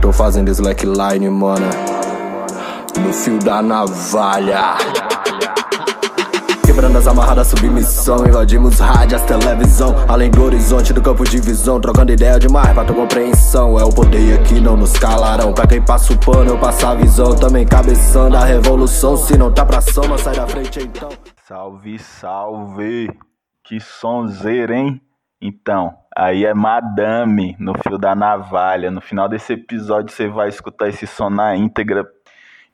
eu tô fazendo slackline, mano. No fio da navalha. Quebrando as amarradas, submissão. Invadimos rádios, televisão. Além do horizonte do campo de visão. Trocando ideia demais pra tua compreensão. É o poder aqui, não nos calarão. Pra quem passa o pano, eu passo a visão. Também cabeçando a revolução. Se não tá pra soma, sai da frente então. Salve, salve! Que sonzeira, hein? Então, aí é Madame no fio da navalha. No final desse episódio você vai escutar esse som na íntegra.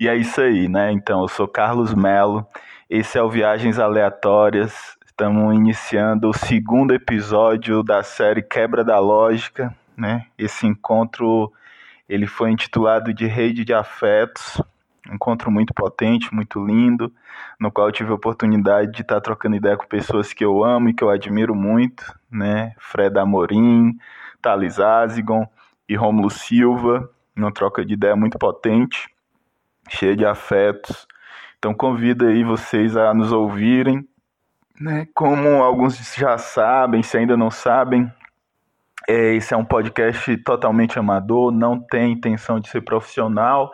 E é isso aí, né? Então, eu sou Carlos Melo. Esse é o Viagens Aleatórias. Estamos iniciando o segundo episódio da série Quebra da Lógica, né? Esse encontro ele foi intitulado de Rede de Afetos. Encontro muito potente, muito lindo, no qual tive a oportunidade de estar trocando ideia com pessoas que eu amo e que eu admiro muito, né? Fred Amorim, Thales Azigon e Romulo Silva, uma troca de ideia muito potente, cheia de afetos. Então convido aí vocês a nos ouvirem, né? Como alguns já sabem, se ainda não sabem, é, esse é um podcast totalmente amador, não tem intenção de ser profissional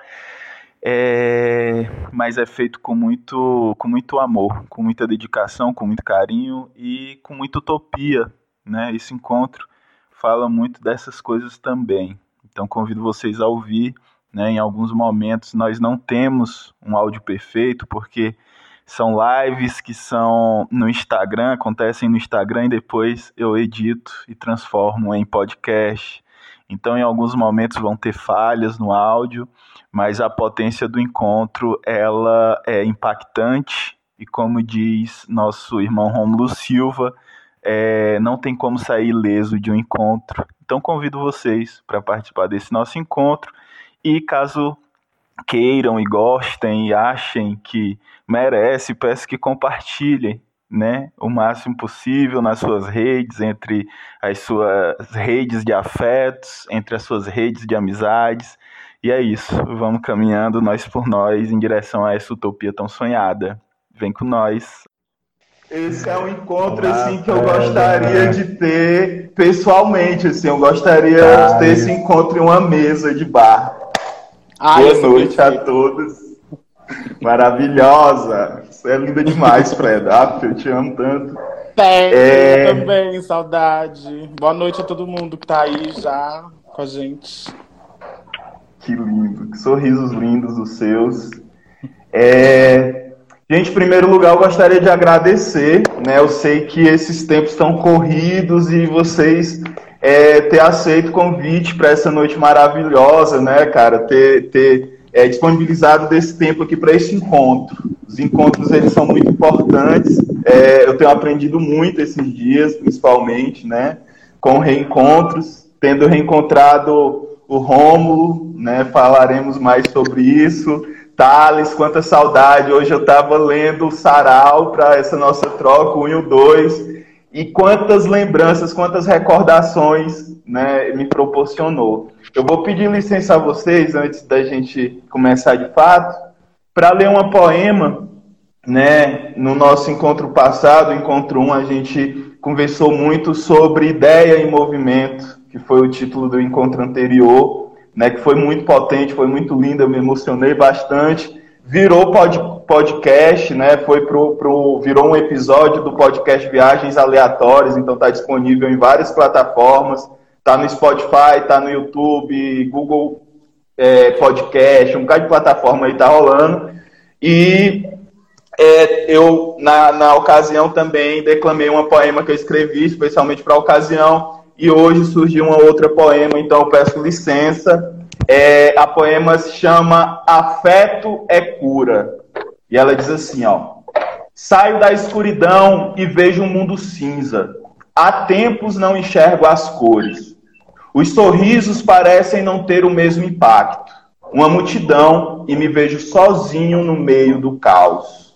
é, mas é feito com muito, com muito amor, com muita dedicação, com muito carinho e com muita utopia. Né? Esse encontro fala muito dessas coisas também. Então convido vocês a ouvir. Né? Em alguns momentos nós não temos um áudio perfeito, porque são lives que são no Instagram, acontecem no Instagram e depois eu edito e transformo em podcast. Então, em alguns momentos vão ter falhas no áudio, mas a potência do encontro ela é impactante. E como diz nosso irmão Romulo Silva, é, não tem como sair ileso de um encontro. Então convido vocês para participar desse nosso encontro. E caso queiram e gostem e achem que merece, peço que compartilhem né, o máximo possível nas suas redes, entre as suas redes de afetos, entre as suas redes de amizades. E é isso, vamos caminhando nós por nós em direção a essa utopia tão sonhada. Vem com nós. Esse é um encontro assim que eu gostaria de ter pessoalmente, assim, eu gostaria de ter esse encontro em uma mesa de bar. Ai, Boa noite a todos. Maravilhosa. Você é linda demais, Fred. Ah, eu te amo tanto. É... também, saudade. Boa noite a todo mundo que tá aí já com a gente. Que lindo, que sorrisos lindos os seus. É... Gente, em primeiro lugar, eu gostaria de agradecer, né? Eu sei que esses tempos estão corridos e vocês é, ter aceito o convite para essa noite maravilhosa, né, cara? Ter, ter é, disponibilizado desse tempo aqui para esse encontro. Os encontros eles são muito importantes. É, eu tenho aprendido muito esses dias, principalmente, né, com reencontros, tendo reencontrado o Rômulo, né? Falaremos mais sobre isso. Thales, quanta saudade. Hoje eu estava lendo o Sarau para essa nossa troca, 1 e o 2. E quantas lembranças, quantas recordações né, me proporcionou. Eu vou pedir licença a vocês, antes da gente começar de fato, para ler uma poema. Né? No nosso encontro passado, encontro 1, a gente conversou muito sobre ideia em movimento que foi o título do encontro anterior, né, que foi muito potente, foi muito lindo, eu me emocionei bastante. Virou pod, podcast, né, foi pro, pro, virou um episódio do podcast Viagens Aleatórias, então está disponível em várias plataformas, está no Spotify, está no YouTube, Google é, Podcast, um bocado de plataforma aí está rolando. E é, eu, na, na ocasião, também declamei uma poema que eu escrevi, especialmente para a ocasião, e hoje surgiu uma outra poema, então eu peço licença. É, a poema se chama Afeto é Cura. E ela diz assim, ó: Saio da escuridão e vejo um mundo cinza. Há tempos não enxergo as cores. Os sorrisos parecem não ter o mesmo impacto. Uma multidão e me vejo sozinho no meio do caos.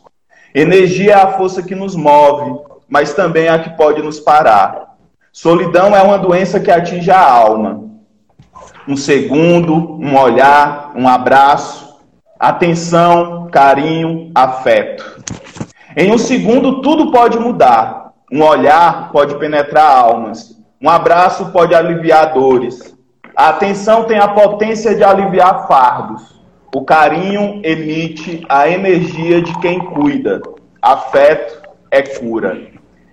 Energia é a força que nos move, mas também é a que pode nos parar. Solidão é uma doença que atinge a alma. Um segundo, um olhar, um abraço, atenção, carinho, afeto. Em um segundo, tudo pode mudar. Um olhar pode penetrar almas. Um abraço pode aliviar dores. A atenção tem a potência de aliviar fardos. O carinho emite a energia de quem cuida. Afeto é cura.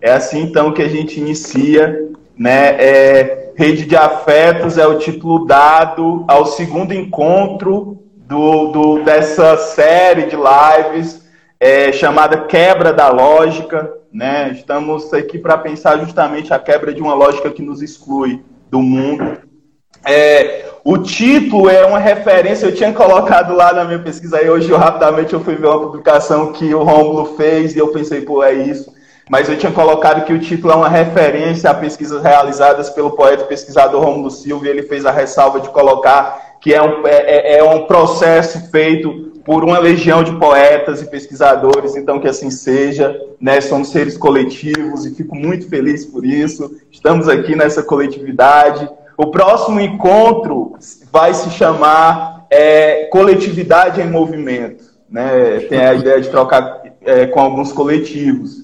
É assim então que a gente inicia, né? É, Rede de Afetos é o título dado ao segundo encontro do, do dessa série de lives é, chamada Quebra da Lógica. Né? Estamos aqui para pensar justamente a quebra de uma lógica que nos exclui do mundo. É, o título é uma referência, eu tinha colocado lá na minha pesquisa aí, hoje eu, rapidamente eu fui ver uma publicação que o Rômulo fez e eu pensei, pô, é isso. Mas eu tinha colocado que o título é uma referência a pesquisas realizadas pelo poeta e pesquisador Rômulo Silva e ele fez a ressalva de colocar que é um, é, é, é um processo feito por uma legião de poetas e pesquisadores, então que assim seja, né? Somos seres coletivos e fico muito feliz por isso. Estamos aqui nessa coletividade. O próximo encontro vai se chamar é, Coletividade em Movimento, né? Tem a ideia de trocar é, com alguns coletivos.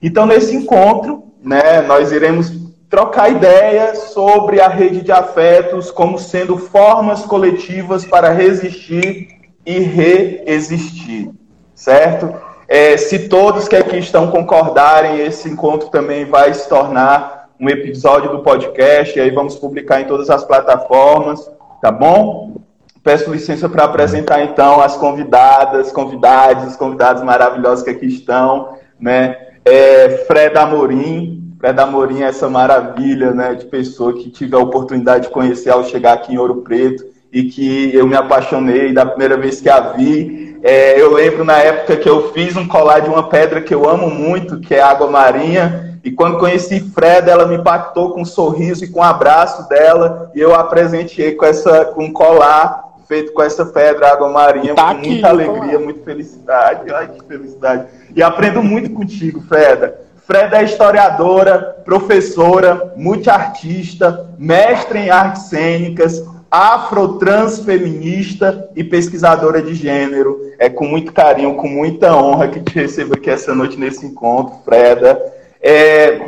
Então, nesse encontro, né, nós iremos trocar ideias sobre a rede de afetos como sendo formas coletivas para resistir e reexistir, certo? É, se todos que aqui estão concordarem, esse encontro também vai se tornar um episódio do podcast, e aí vamos publicar em todas as plataformas, tá bom? Peço licença para apresentar então as convidadas, convidados, os convidados maravilhosos que aqui estão, né? É, Fred Amorim, Fred Amorim é essa maravilha, né, de pessoa que tive a oportunidade de conhecer ao chegar aqui em Ouro Preto, e que eu me apaixonei da primeira vez que a vi. É, eu lembro na época que eu fiz um colar de uma pedra que eu amo muito, que é água marinha. E quando conheci Freda, ela me impactou com um sorriso e com um abraço dela. E eu a presenteei com, essa, com um colar feito com essa pedra, água marinha, tá com aqui, muita alegria, muita felicidade. Ai, que felicidade. E aprendo muito contigo, Freda. Freda é historiadora, professora, multiartista, mestre em artes cênicas, afrotransfeminista e pesquisadora de gênero. É com muito carinho, com muita honra que te recebo aqui essa noite nesse encontro, Freda. É,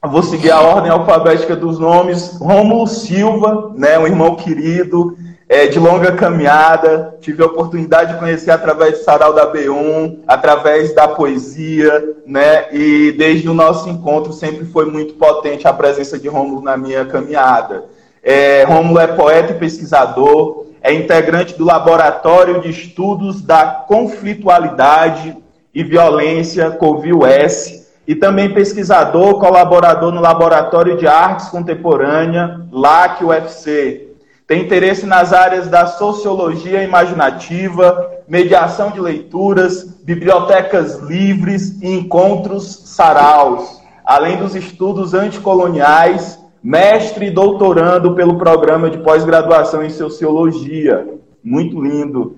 vou seguir a ordem alfabética dos nomes. Rômulo Silva, né, um irmão querido, é, de longa caminhada. Tive a oportunidade de conhecer através do Sarau da B1, através da poesia, né? E desde o nosso encontro sempre foi muito potente a presença de Rômulo na minha caminhada. É, Rômulo é poeta e pesquisador, é integrante do Laboratório de Estudos da Conflitualidade e Violência, Covil-S, e também pesquisador, colaborador no Laboratório de Artes Contemporânea, LAC UFC. Tem interesse nas áreas da sociologia imaginativa, mediação de leituras, bibliotecas livres e encontros saraus, além dos estudos anticoloniais mestre e doutorando pelo programa de pós-graduação em Sociologia. Muito lindo.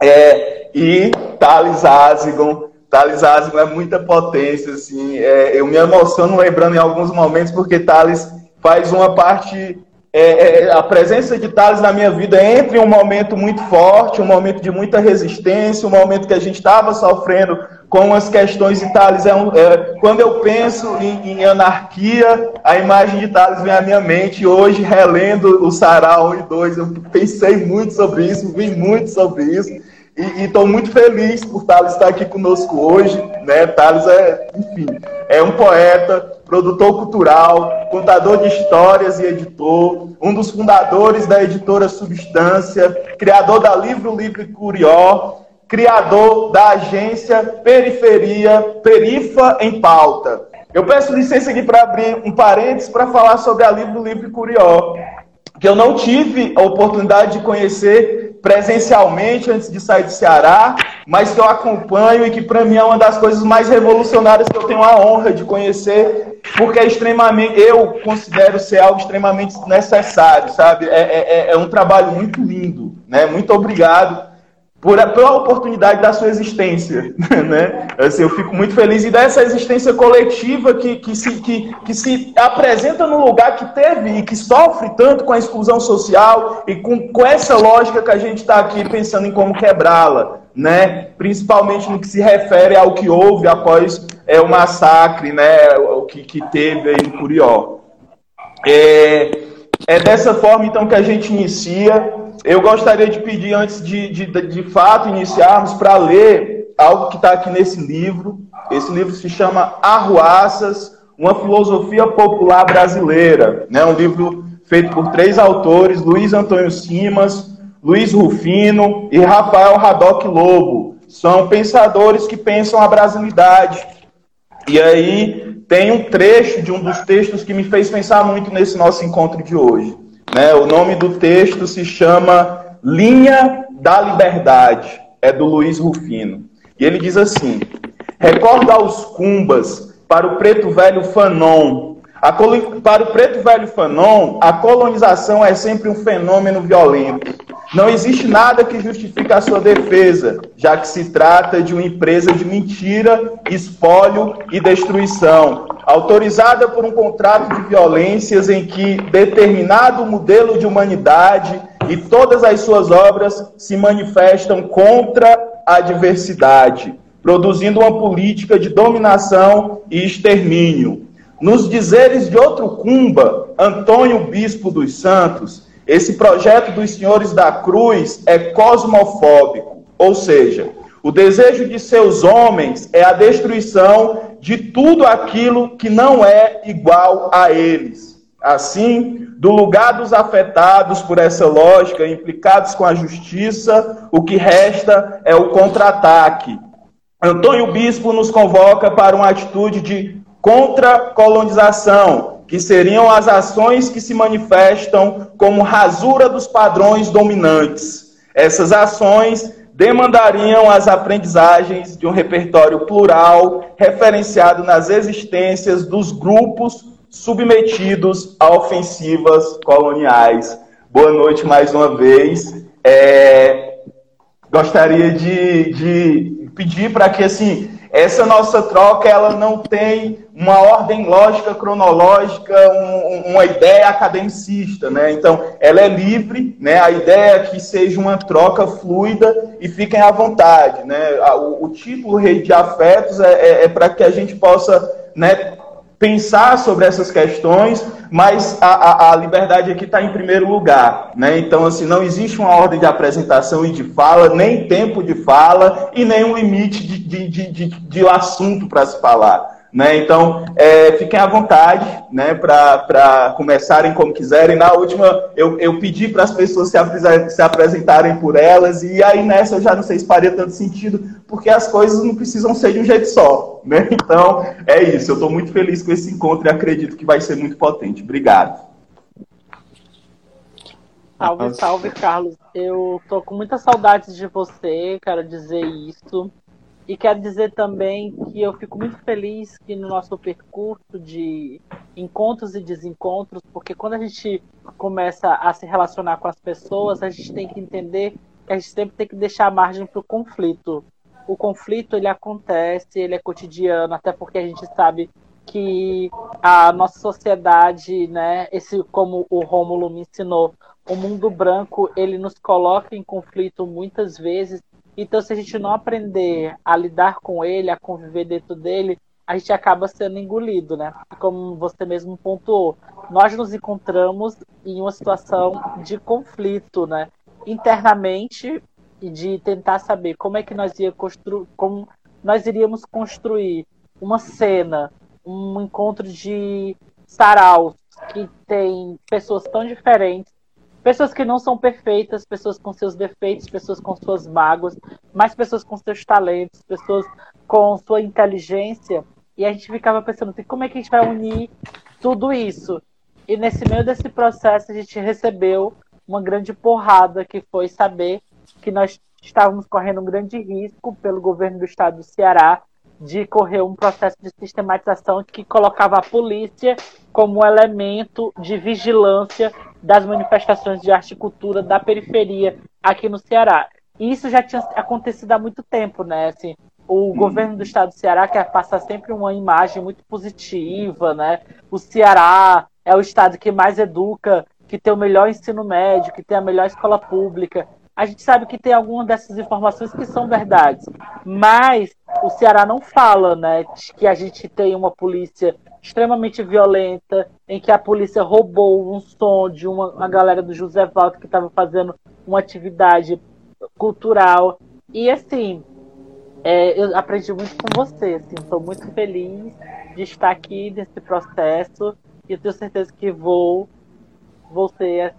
É, e Thales Azigon. Thales Azigon é muita potência, assim. É, eu me emociono lembrando em alguns momentos, porque Thales faz uma parte é, é, a presença de Thales na minha vida entre um momento muito forte, um momento de muita resistência, um momento que a gente estava sofrendo com as questões de Thales. É um, é, quando eu penso em, em, anarquia, a imagem de Thales vem à minha mente. Hoje, relendo o Sarau 1 e 2, eu pensei muito sobre isso, vi muito sobre isso. E estou muito feliz por Thales estar aqui conosco hoje. Né? Thales é, enfim, é um poeta, produtor cultural, contador de histórias e editor, um dos fundadores da editora Substância, criador da Livro Livre Curió, criador da agência Periferia Perifa em Pauta. Eu peço licença aqui para abrir um parênteses para falar sobre a Livro Livre Curió, que eu não tive a oportunidade de conhecer presencialmente antes de sair do Ceará, mas que eu acompanho e que para mim é uma das coisas mais revolucionárias que eu tenho a honra de conhecer, porque é extremamente, eu considero ser algo extremamente necessário, sabe? É, é, é, é um trabalho muito lindo, né? Muito obrigado por, pela oportunidade da sua existência, né? Assim, eu fico muito feliz e dessa existência coletiva que, que, se, que, que se apresenta num lugar que teve e que sofre tanto com a exclusão social e com, com essa lógica que a gente está aqui pensando em como quebrá-la, né? Principalmente no que se refere ao que houve após é, o massacre, né? O que, que teve no Curió. É, é dessa forma então que a gente inicia. Eu gostaria de pedir, antes de, de, de fato iniciarmos, para ler algo que está aqui nesse livro. Esse livro se chama Arruaças, uma filosofia popular brasileira. Né? Um livro feito por três autores, Luiz Antônio Simas, Luiz Rufino e Rafael Radoc Lobo. São pensadores que pensam a brasilidade. E aí tem um trecho de um dos textos que me fez pensar muito nesse nosso encontro de hoje. Né? O nome do texto se chama Linha da Liberdade, é do Luiz Rufino. E ele diz assim: Recorda aos cumbas, para o preto velho Fanon. Para o preto velho Fanon, a colonização é sempre um fenômeno violento. Não existe nada que justifique a sua defesa, já que se trata de uma empresa de mentira, espólio e destruição, autorizada por um contrato de violências em que determinado modelo de humanidade e todas as suas obras se manifestam contra a diversidade produzindo uma política de dominação e extermínio. Nos dizeres de outro Cumba, Antônio Bispo dos Santos, esse projeto dos Senhores da Cruz é cosmofóbico, ou seja, o desejo de seus homens é a destruição de tudo aquilo que não é igual a eles. Assim, do lugar dos afetados por essa lógica, implicados com a justiça, o que resta é o contra-ataque, Antônio Bispo nos convoca para uma atitude de contra-colonização, que seriam as ações que se manifestam como rasura dos padrões dominantes. Essas ações demandariam as aprendizagens de um repertório plural, referenciado nas existências dos grupos submetidos a ofensivas coloniais. Boa noite mais uma vez. É... Gostaria de, de pedir para que assim essa nossa troca ela não tem uma ordem lógica cronológica, um, uma ideia academicista, né? Então ela é livre, né? A ideia é que seja uma troca fluida e fiquem à vontade, né? O, o título Rede de Afetos é, é, é para que a gente possa, né? Pensar sobre essas questões, mas a, a, a liberdade aqui está em primeiro lugar. Né? Então, assim, não existe uma ordem de apresentação e de fala, nem tempo de fala e nem um limite de, de, de, de, de assunto para se falar. Né? Então, é, fiquem à vontade né, para começarem como quiserem. Na última, eu, eu pedi para as pessoas se, se, apresentarem por elas, e aí nessa eu já não sei se faria tanto sentido, porque as coisas não precisam ser de um jeito só. Né? Então, é isso. Eu estou muito feliz com esse encontro e acredito que vai ser muito potente. Obrigado. Salve, salve, Carlos. Eu tô com muita saudade de você, quero dizer isso. E quero dizer também que eu fico muito feliz que no nosso percurso de encontros e desencontros, porque quando a gente começa a se relacionar com as pessoas, a gente tem que entender que a gente sempre tem que deixar margem para o conflito. O conflito ele acontece, ele é cotidiano, até porque a gente sabe que a nossa sociedade, né, esse como o Rômulo me ensinou, o mundo branco, ele nos coloca em conflito muitas vezes então, se a gente não aprender a lidar com ele, a conviver dentro dele, a gente acaba sendo engolido, né? Como você mesmo pontuou, nós nos encontramos em uma situação de conflito, né? Internamente e de tentar saber como é que nós ia como nós iríamos construir uma cena, um encontro de saraus que tem pessoas tão diferentes Pessoas que não são perfeitas, pessoas com seus defeitos, pessoas com suas mágoas, mas pessoas com seus talentos, pessoas com sua inteligência. E a gente ficava pensando, como é que a gente vai unir tudo isso? E nesse meio desse processo, a gente recebeu uma grande porrada, que foi saber que nós estávamos correndo um grande risco pelo governo do estado do Ceará de correr um processo de sistematização que colocava a polícia como elemento de vigilância das manifestações de arte e cultura da periferia aqui no Ceará. E isso já tinha acontecido há muito tempo, né? Assim, o governo do estado do Ceará quer passar sempre uma imagem muito positiva, né? O Ceará é o estado que mais educa, que tem o melhor ensino médio, que tem a melhor escola pública. A gente sabe que tem algumas dessas informações que são verdades, mas o Ceará não fala, né, que a gente tem uma polícia extremamente violenta, em que a polícia roubou um som de uma, uma galera do José Valdo que estava fazendo uma atividade cultural. E assim, é, eu aprendi muito com você, assim, estou muito feliz de estar aqui nesse processo e tenho certeza que vou, vou ser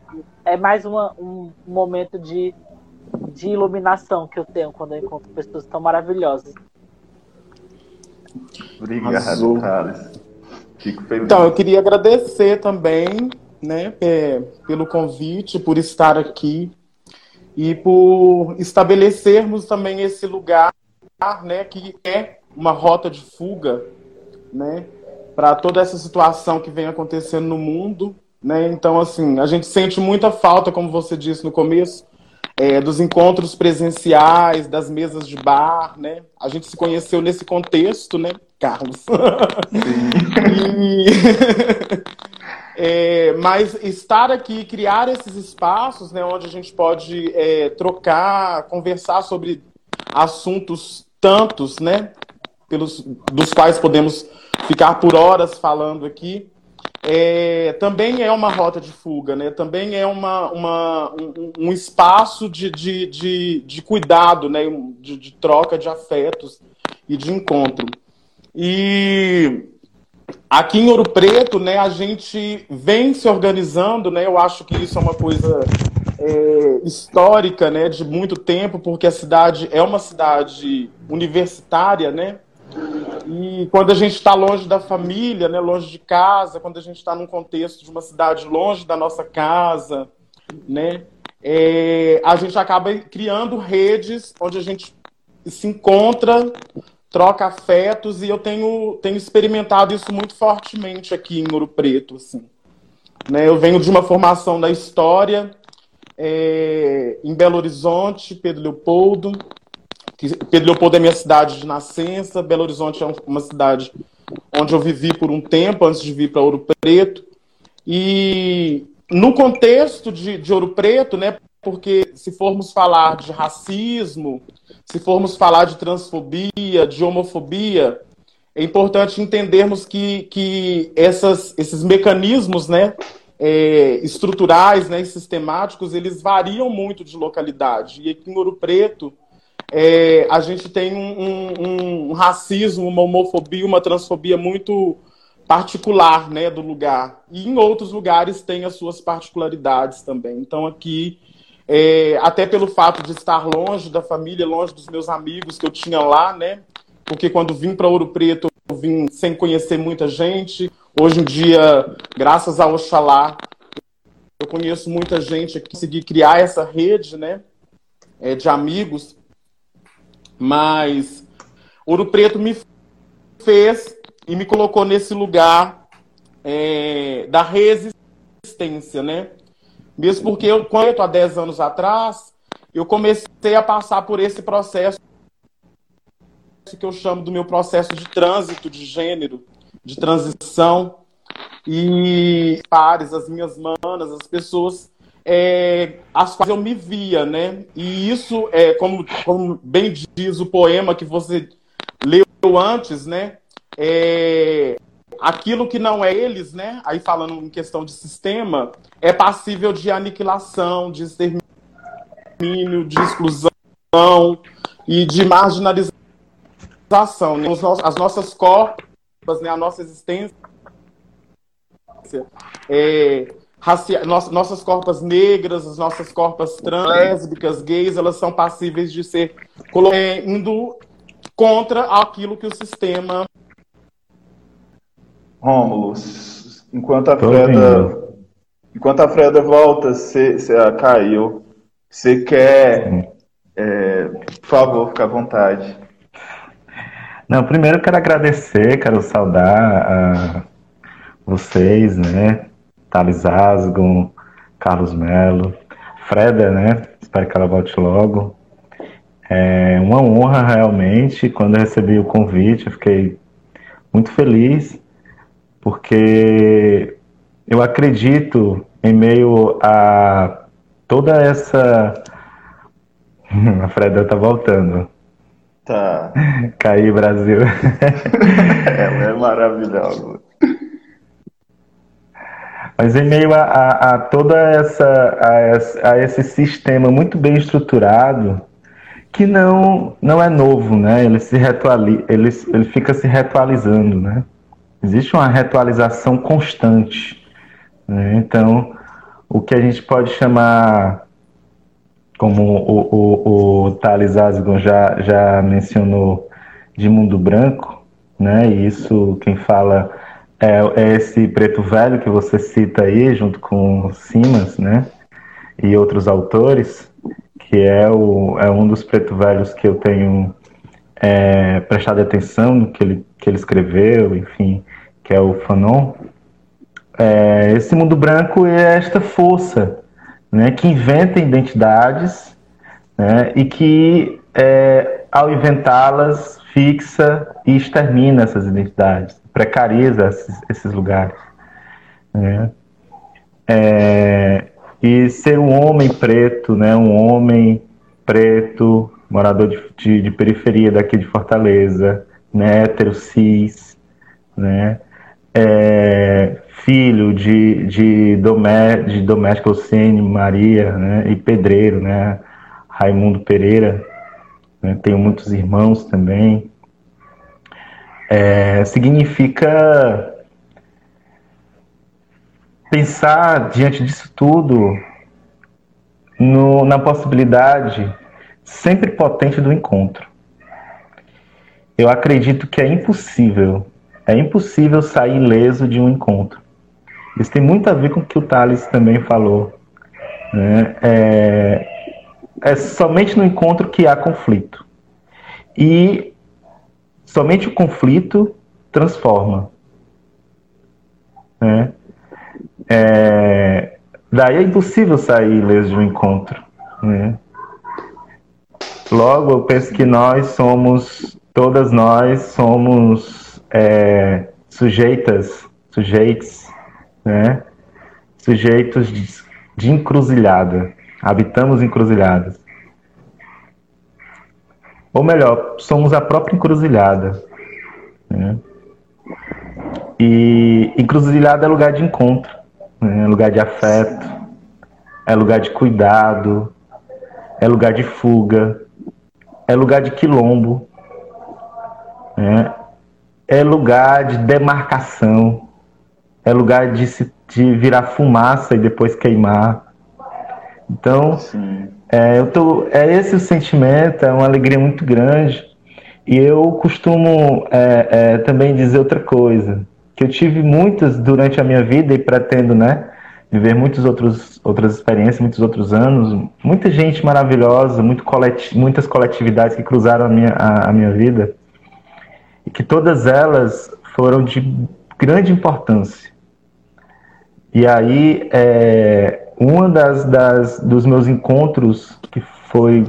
é mais uma, um momento de, de iluminação que eu tenho quando eu encontro pessoas tão maravilhosas. Obrigado, Thales. Fico feliz. Então, eu queria agradecer também, né, é, pelo convite, por estar aqui e por estabelecermos também esse lugar, né, que é uma rota de fuga, né, para toda essa situação que vem acontecendo no mundo, né? Então, assim, a gente sente muita falta, como você disse no começo, é, dos encontros presenciais, das mesas de bar, né? A gente se conheceu nesse contexto, né, Carlos? e... é, mas estar aqui, criar esses espaços, né, onde a gente pode é, trocar, conversar sobre assuntos tantos, né, pelos dos quais podemos ficar por horas falando aqui é, também é uma rota de fuga, né? também é uma, uma um, um, espaço de, de, de, de cuidado, né? De, de, troca de afetos e de encontro. E aqui em Ouro Preto, né, a gente vem se organizando, né? eu acho que isso é uma coisa é, histórica né, de muito tempo, porque a cidade é uma cidade universitária, né? E quando a gente está longe da família, né, longe de casa, quando a gente está num contexto de uma cidade longe da nossa casa, né, é, a gente acaba criando redes onde a gente se encontra, troca afetos, e eu tenho, tenho experimentado isso muito fortemente aqui em Ouro Preto. Assim. Né, eu venho de uma formação da história é, em Belo Horizonte, Pedro Leopoldo, Pedro Leopoldo é minha cidade de nascença, Belo Horizonte é uma cidade onde eu vivi por um tempo antes de vir para Ouro Preto. E no contexto de, de Ouro Preto, né, porque se formos falar de racismo, se formos falar de transfobia, de homofobia, é importante entendermos que, que essas, esses mecanismos né, é, estruturais né, e sistemáticos, eles variam muito de localidade. E aqui em Ouro Preto, é, a gente tem um, um, um, racismo, uma homofobia, uma transfobia muito particular né, do lugar. E em outros lugares tem as suas particularidades também. Então aqui, é, até pelo fato de estar longe da família, longe dos meus amigos que eu tinha lá, né? Porque quando vim para Ouro Preto, eu vim sem conhecer muita gente. Hoje em dia, graças a Oxalá, eu conheço muita gente aqui, consegui criar essa rede, né? É, de amigos mas Ouro Preto me fez e me colocou nesse lugar é, da resistência, né? Mesmo porque eu, quando há 10 anos atrás, eu comecei a passar por esse processo que eu chamo do meu processo de trânsito de gênero, de transição. E pares, as minhas manas, as pessoas é, as quais eu me via, né? E isso, é, como, como bem diz o poema que você leu antes, né? É, aquilo que não é eles, né? Aí falando em questão de sistema, é passível de aniquilação, de extermínio, de exclusão e de marginalização. Né? As nossas corpas, né? a nossa existência é, racia... nossas corpas negras, as nossas corpas trans, lésbicas, gays, elas são passíveis de ser é, indo contra aquilo que o sistema. Rômulo, enquanto a Freda, enquanto a Freda volta, você ah, caiu. Você quer, é, por favor, fica à vontade. Não, primeiro eu quero agradecer, quero saudar a vocês, né, Thales Asgon, Carlos Melo, Freda, né? Espero que ela volte logo. É uma honra realmente. Quando eu recebi o convite, eu fiquei muito feliz, porque eu acredito em meio a toda essa. A Freda tá voltando. Tá. Caí, Brasil. Ela é maravilhosa. Mas em meio a, a, a toda essa a, a, esse sistema muito bem estruturado, que não não é novo, né? Ele se ele, ele fica se reatualizando, né? Existe uma reatualização constante. Né? Então, o que a gente pode chamar, como o, o, o Thales Asgon já, já mencionou, de mundo branco, né? E isso quem fala é, é, esse preto velho que você cita aí, junto com Simas, né? E outros autores, que é, o, é um dos preto velhos que eu tenho é, prestado atenção no que ele, que ele escreveu, enfim, que é o Fanon. É, esse mundo branco é esta força né, que inventa identidades né, e que, é, ao inventá-las, fixa e extermina essas identidades precariza esses, lugares. Né? É, e ser um homem preto, né, um homem preto, morador de, de, de periferia daqui de Fortaleza, né, hétero cis, né, é, filho de, de, domé, de doméstico Ocene Maria né, e pedreiro, né, Raimundo Pereira, né, tenho muitos irmãos também, é, significa pensar diante disso tudo no, na possibilidade sempre potente do encontro. Eu acredito que é impossível, é impossível sair ileso de um encontro. Isso tem muito a ver com o que o Thales também falou. Né? É, é somente no encontro que há conflito. E Somente o conflito transforma. Né? É, daí é impossível sair ileso de um encontro. Né? Logo, eu penso que nós somos, todas nós somos é, sujeitas, sujeitos, né? sujeitos de, de encruzilhada, habitamos encruzilhadas. Ou melhor, somos a própria encruzilhada. Né? E encruzilhada é lugar de encontro, né? é lugar de afeto, é lugar de cuidado, é lugar de fuga, é lugar de quilombo, né? é lugar de demarcação, é lugar de, se, de virar fumaça e depois queimar. Então, Sim. É, eu tô, é esse o sentimento, é uma alegria muito grande. E eu costumo é, é, também dizer outra coisa, que eu tive muitas durante a minha vida e pretendo, né, viver outros, outras experiências, muitos outros anos, muita gente maravilhosa, muito coleti muitas coletividades que cruzaram a minha, a, a minha vida, e que todas elas foram de grande importância. E aí, é, uma das, das dos meus encontros que foi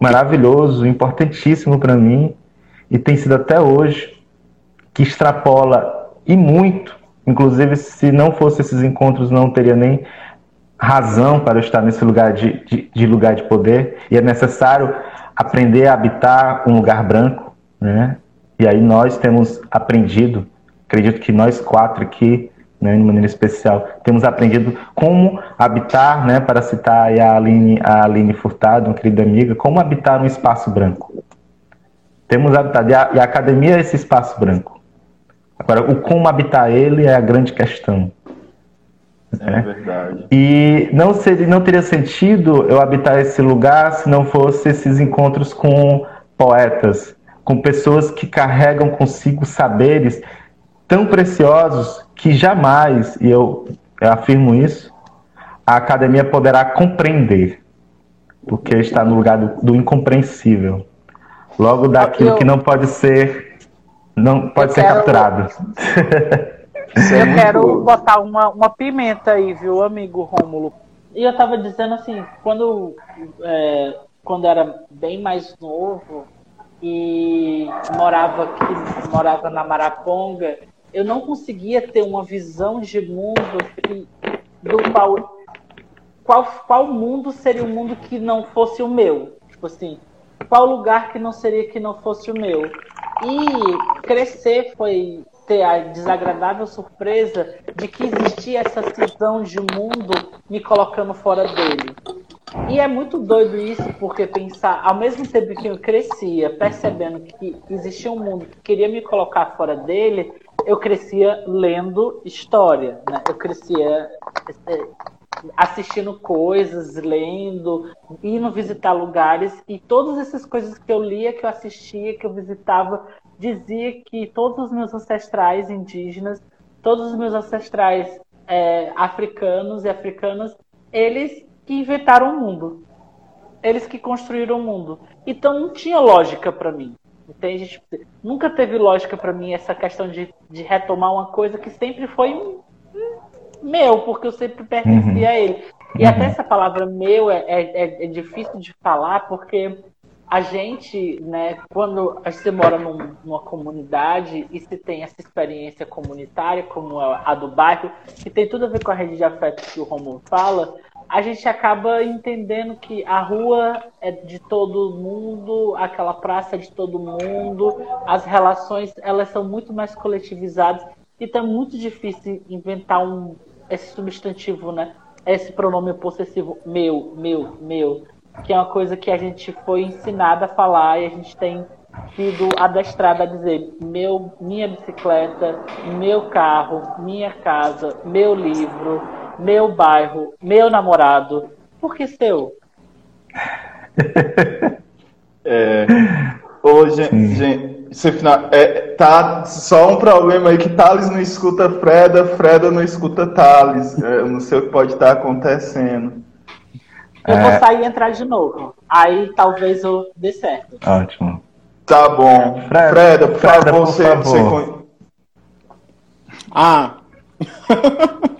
maravilhoso, importantíssimo para mim e tem sido até hoje que extrapola e muito, inclusive se não fosse esses encontros não teria nem razão para estar nesse lugar de, de, de lugar de poder e é necessário aprender a habitar um lugar branco, né? E aí nós temos aprendido, acredito que nós quatro aqui né, de maneira especial. Temos aprendido como habitar, né, para citar a Aline, a Aline Furtado, uma querida amiga, como habitar um espaço branco. Temos habitado, e a, e a academia é esse espaço branco. Agora, o como habitar ele é a grande questão. É né? verdade. E não, seria, não teria sentido eu habitar esse lugar se não fosse esses encontros com poetas, com pessoas que carregam consigo saberes tão preciosos que jamais, e eu, eu afirmo isso, a academia poderá compreender, porque está no lugar do, do incompreensível. Logo daquilo eu, que não pode ser, não pode ser quero, capturado. Eu quero botar uma, uma pimenta aí, viu, amigo Rômulo? E eu tava dizendo assim, quando, é, quando era bem mais novo e morava aqui, morava na Maraponga, eu não conseguia ter uma visão de mundo que, do qual, qual qual mundo seria o um mundo que não fosse o meu, tipo assim, qual lugar que não seria que não fosse o meu. E crescer foi ter a desagradável surpresa de que existia essa cisão de mundo me colocando fora dele. E é muito doido isso, porque pensar, ao mesmo tempo que eu crescia percebendo que existia um mundo que queria me colocar fora dele, eu crescia lendo história, né? Eu crescia assistindo coisas, lendo, indo visitar lugares e todas essas coisas que eu lia, que eu assistia, que eu visitava, dizia que todos os meus ancestrais indígenas, todos os meus ancestrais é, africanos e africanas, eles que inventaram o mundo. Eles que construíram o mundo. Então não tinha lógica para mim. Entende? Tipo, nunca teve lógica para mim essa questão de, de retomar uma coisa que sempre foi meu, porque eu sempre pertencia uhum. a ele. E uhum. até essa palavra meu é, é, é, difícil de falar, porque a gente, né, quando você mora num, numa comunidade e se tem essa experiência comunitária, como a do bairro, que tem tudo a ver com a rede de afeto que o Romulo fala, a gente acaba entendendo que a rua é de todo mundo, aquela praça é de todo mundo, as relações elas são muito mais coletivizadas e está muito difícil inventar um esse substantivo, né? Esse pronome possessivo meu, meu, meu, que é uma coisa que a gente foi ensinada a falar e a gente tem sido adestrada a dizer meu, minha bicicleta, meu carro, minha casa, meu livro, meu bairro, meu namorado. Por que seu? é, hoje, gente, é, tá só um problema aí que Thales não escuta Freda, Freda não escuta Thales. É, eu não sei o que pode estar acontecendo. Eu vou é. sair e entrar de novo. Aí talvez eu dê certo. Ótimo. Tá bom. Freda, Freda por Freda, favor, por você, favor. Você... Ah.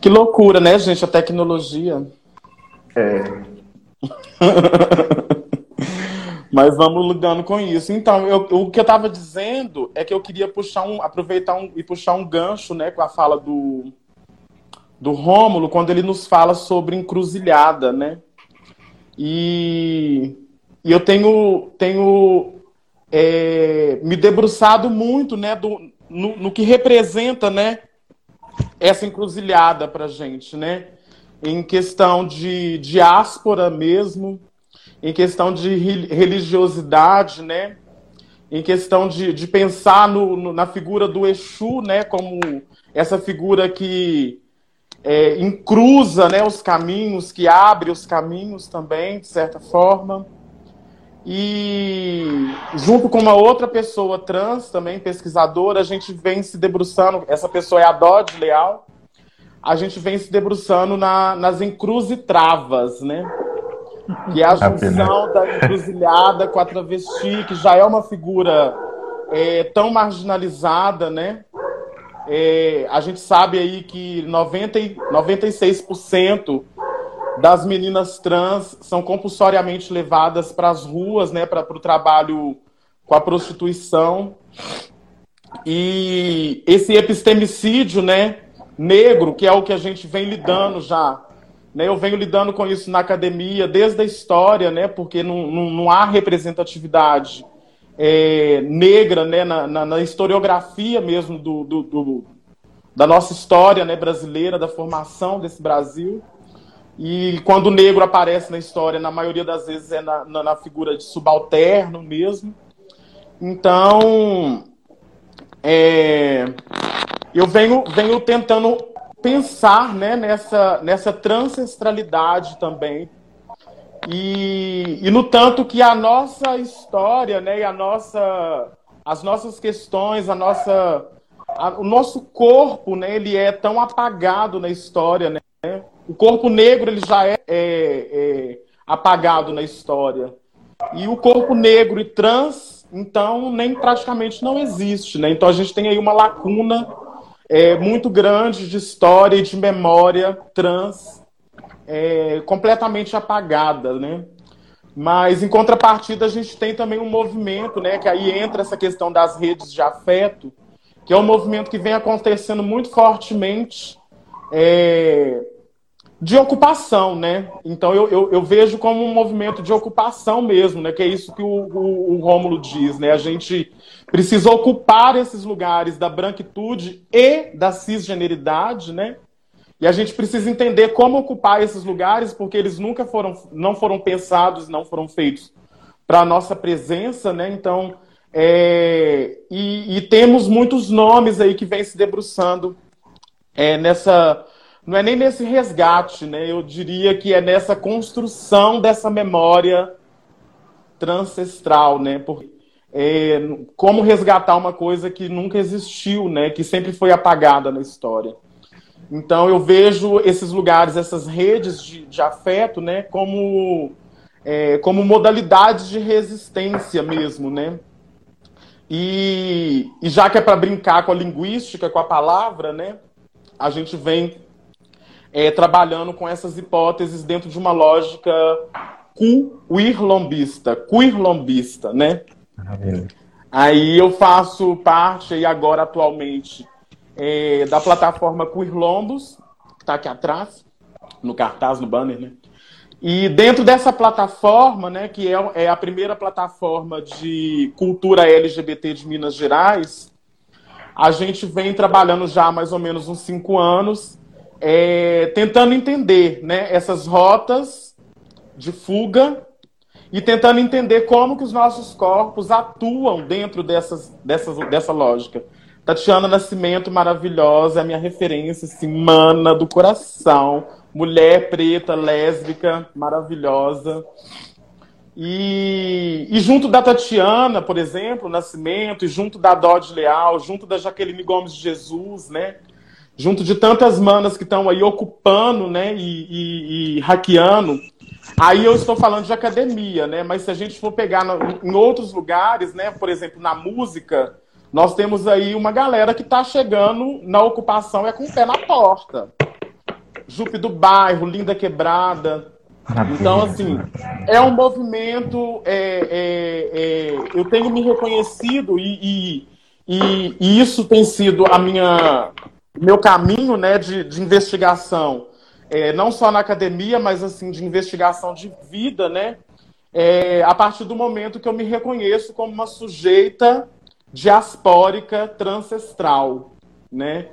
Que loucura, né, gente? A tecnologia. É. Mas vamos lidando com isso. Então, eu, o que eu estava dizendo é que eu queria puxar um, aproveitar um, e puxar um gancho, né, com a fala do do Rômulo, quando ele nos fala sobre encruzilhada, né? E, e eu tenho tenho é, me debruçado muito, né, do, no, no que representa, né, essa encruzilhada para gente, né? Em questão de diáspora mesmo, em questão de religiosidade, né? Em questão de, de pensar no, no, na figura do Exu, né? Como essa figura que é, encruza né, os caminhos, que abre os caminhos também, de certa forma. E junto com uma outra pessoa trans, também pesquisadora, a gente vem se debruçando. Essa pessoa é a Dodge Leal. A gente vem se debruçando na, nas encruzitravas, né? Que é a junção da encruzilhada com a travesti, que já é uma figura é, tão marginalizada, né? É, a gente sabe aí que 90, 96% das meninas trans são compulsoriamente levadas para as ruas, né, para o trabalho com a prostituição. E esse epistemicídio, né, negro, que é o que a gente vem lidando já, né, eu venho lidando com isso na academia desde a história, né, porque não, não, não há representatividade é, negra, né, na, na, na, historiografia mesmo do, do, do, da nossa história, né, brasileira, da formação desse Brasil. E quando o negro aparece na história, na maioria das vezes é na, na, na figura de subalterno mesmo. Então, é, eu venho, venho tentando pensar né, nessa, nessa transancestralidade também. E, e no tanto que a nossa história, né, e a nossa, as nossas questões, a nossa, a, o nosso corpo, né, ele é tão apagado na história, né? O corpo negro ele já é, é, é apagado na história. E o corpo negro e trans, então, nem praticamente não existe. Né? Então a gente tem aí uma lacuna é, muito grande de história e de memória trans é, completamente apagada. Né? Mas, em contrapartida, a gente tem também um movimento, né, que aí entra essa questão das redes de afeto, que é um movimento que vem acontecendo muito fortemente é, de ocupação, né? Então eu, eu, eu, vejo como um movimento de ocupação mesmo, né? Que é isso que o, o, o Rômulo diz, né? A gente precisa ocupar esses lugares da branquitude e da cisgeneridade, né? E a gente precisa entender como ocupar esses lugares, porque eles nunca foram, não foram pensados, não foram feitos para a nossa presença, né? Então, é, e, e, temos muitos nomes aí que vêm se debruçando é, nessa não é nem nesse resgate, né? Eu diria que é nessa construção dessa memória transcestral, né? Por, é, como resgatar uma coisa que nunca existiu, né? Que sempre foi apagada na história. Então eu vejo esses lugares, essas redes de, de afeto, né? Como é, como modalidades de resistência mesmo, né? E, e já que é para brincar com a linguística, com a palavra, né? A gente vem é, trabalhando com essas hipóteses dentro de uma lógica queer-lombista, queer-lombista, né? Aí eu faço parte, e agora atualmente, é, da plataforma Queer Lombos, que está aqui atrás, no cartaz, no banner, né? E dentro dessa plataforma, né, que é, é a primeira plataforma de cultura LGBT de Minas Gerais, a gente vem trabalhando já há mais ou menos uns cinco anos é, tentando entender né, essas rotas de fuga e tentando entender como que os nossos corpos atuam dentro dessas, dessas, dessa lógica. Tatiana Nascimento, maravilhosa, é a minha referência, assim, mana do coração, mulher preta, lésbica, maravilhosa. E, e, junto da Tatiana, por exemplo, Nascimento, e junto da Dodge Leal, junto da Jaqueline Gomes de Jesus, né? Junto de tantas manas que estão aí ocupando, né, e, e, e, hackeando. Aí eu estou falando de academia, né, mas se a gente for pegar no, em outros lugares, né, por exemplo, na música, nós temos aí uma galera que está chegando na ocupação é com o pé na porta. Jupe do Bairro, Linda Quebrada. Então, assim, é um movimento. É, é, é, eu tenho me reconhecido e, e, e, isso tem sido a minha, meu caminho né, de, de investigação, é, não só na academia, mas assim de investigação de vida, né, é, a partir do momento que eu me reconheço como uma sujeita diaspórica transcestral, né?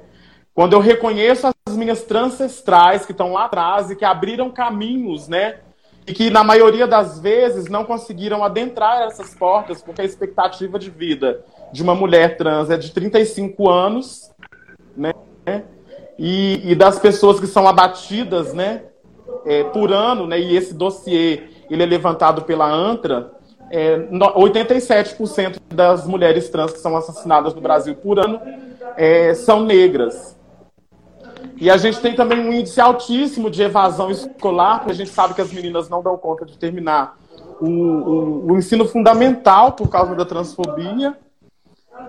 Quando eu reconheço as minhas transcestrais que estão lá atrás e que abriram caminhos, né? E que na maioria das vezes não conseguiram adentrar essas portas porque a expectativa de vida de uma mulher trans é de 35 anos, né? E, e, das pessoas que são abatidas, né, é, por ano, né, e esse dossiê ele é levantado pela ANTRA, é, 87% das mulheres trans que são assassinadas no Brasil por ano é, são negras. E a gente tem também um índice altíssimo de evasão escolar, porque a gente sabe que as meninas não dão conta de terminar o, o, o ensino fundamental por causa da transfobia.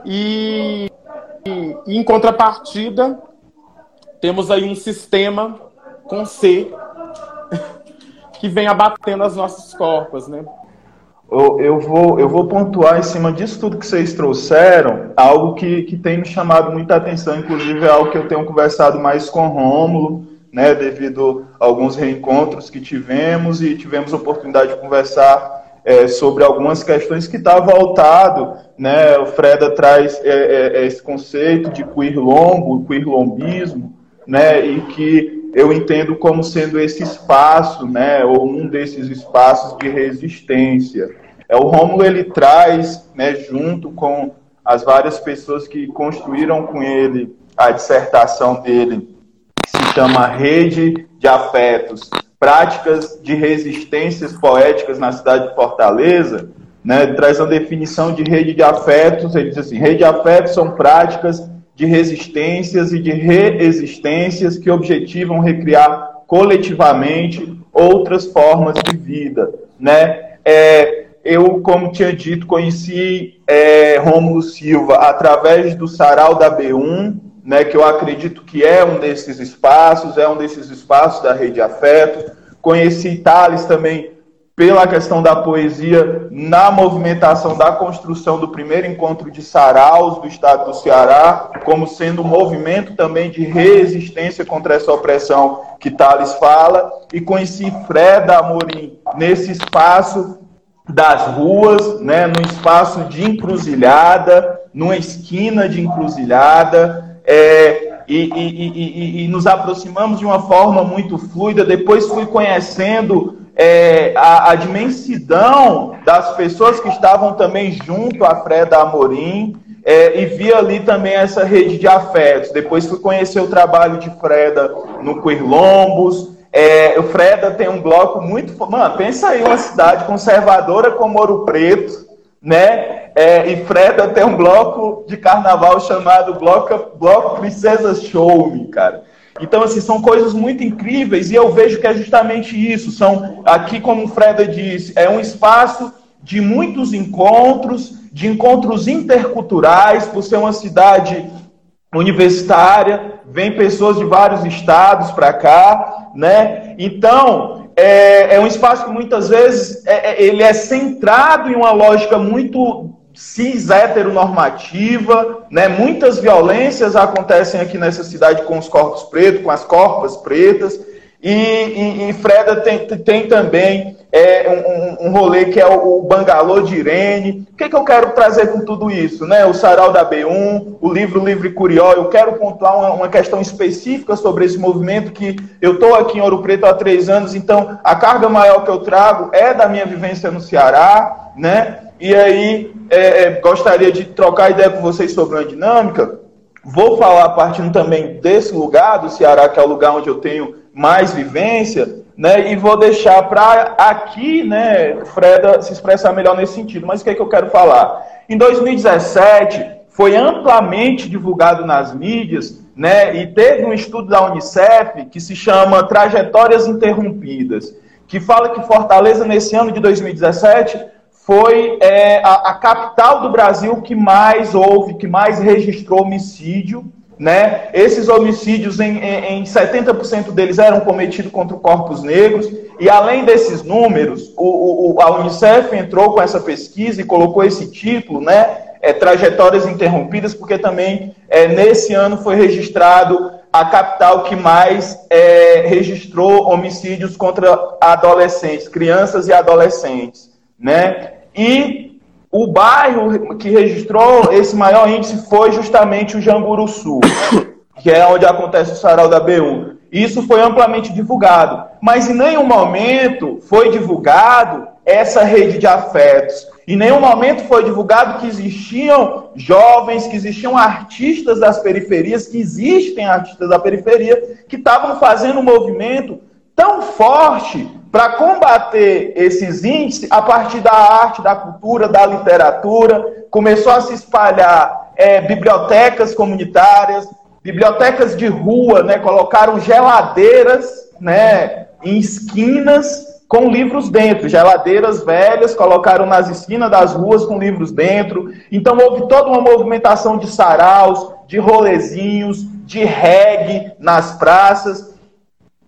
E, e, em contrapartida, temos aí um sistema com C que vem abatendo as nossas corpos, né? Eu, vou, eu vou pontuar em cima disso tudo que vocês trouxeram, algo que, que tem me chamado muita atenção, inclusive é algo que eu tenho conversado mais com Rômulo, né, devido a alguns reencontros que tivemos e tivemos oportunidade de conversar é, sobre algumas questões que está voltado, né? O Freda traz é, é, é esse conceito de queerlombo, queerlombismo, né? E que eu entendo como sendo esse espaço, né? Ou um desses espaços de resistência. É o Rômulo ele traz, né? Junto com as várias pessoas que construíram com ele a dissertação dele, que se chama Rede de Afetos práticas de resistências poéticas na cidade de Fortaleza, né, traz uma definição de rede de afetos, ele diz assim, rede de afetos são práticas de resistências e de reexistências que objetivam recriar coletivamente outras formas de vida, né? É, eu, como tinha dito, conheci é, Rômulo Silva através do Sarau da B1, né, que eu acredito que é um desses espaços, é um desses espaços da rede afeto. Conheci Thales também pela questão da poesia na movimentação da construção do primeiro encontro de saraus do estado do Ceará, como sendo um movimento também de resistência contra essa opressão que Thales fala, e conheci Freda Amorim nesse espaço das ruas, né, num espaço de encruzilhada, numa esquina de encruzilhada, é, e, e, e, e, nos aproximamos de uma forma muito fluida. Depois fui conhecendo é, a, a das pessoas que estavam também junto à Freda Amorim é, e vi ali também essa rede de afetos. Depois fui conhecer o trabalho de Freda no Quirlombos. É, o Freda tem um bloco muito. Mano, pensa aí, uma cidade conservadora como Ouro Preto, né? É, e Freda tem um bloco de carnaval chamado Bloco, bloco Princesa Show cara. Então, assim, são coisas muito incríveis e eu vejo que é justamente isso. São, aqui, como o Freda disse, é um espaço de muitos encontros, de encontros interculturais, por ser uma cidade universitária, vem pessoas de vários estados para cá, né? Então, é, é, um espaço que muitas vezes é, é ele é centrado em uma lógica muito cis heteronormativa, né? Muitas violências acontecem aqui nessa cidade com os corpos pretos, com as corpas pretas. E, e, e Freda tem, tem também é, um, um, rolê que é o, o Bangalô de Irene. O que, que eu quero trazer com tudo isso? Né? O Sarau da B1, o livro Livre Curió. Eu quero pontuar uma, uma questão específica sobre esse movimento que eu estou aqui em Ouro Preto há três anos, então a carga maior que eu trago é da minha vivência no Ceará, né? E aí, é, é, gostaria de trocar ideia com vocês sobre uma dinâmica. Vou falar partindo também desse lugar, do Ceará, que é o lugar onde eu tenho mais vivência, né? E vou deixar para aqui, né, Freda se expressar melhor nesse sentido. Mas o que é que eu quero falar? Em 2017, foi amplamente divulgado nas mídias, né? E teve um estudo da Unicef que se chama Trajetórias Interrompidas, que fala que Fortaleza, nesse ano de 2017, foi é, a, a, capital do Brasil que mais houve, que mais registrou homicídio. Né? Esses homicídios, em, em, em 70% deles, eram cometidos contra corpos negros. E além desses números, o, o, a Unicef entrou com essa pesquisa e colocou esse título, né? É, trajetórias interrompidas, porque também é, nesse ano foi registrado a capital que mais é, registrou homicídios contra adolescentes, crianças e adolescentes. Né? E o bairro que registrou esse maior índice foi justamente o Jamburu Sul, que é onde acontece o sarau da B1. Isso foi amplamente divulgado, mas em nenhum momento foi divulgado essa rede de afetos. Em nenhum momento foi divulgado que existiam jovens, que existiam artistas das periferias, que existem artistas da periferia, que estavam fazendo um movimento tão forte para combater esses índices a partir da arte, da cultura, da literatura. Começou a se espalhar é, bibliotecas comunitárias, bibliotecas de rua, né? Colocaram geladeiras, né? Em esquinas com livros dentro, geladeiras velhas, colocaram nas esquinas das ruas com livros dentro. Então houve toda uma movimentação de saraus, de rolezinhos, de reggae nas praças.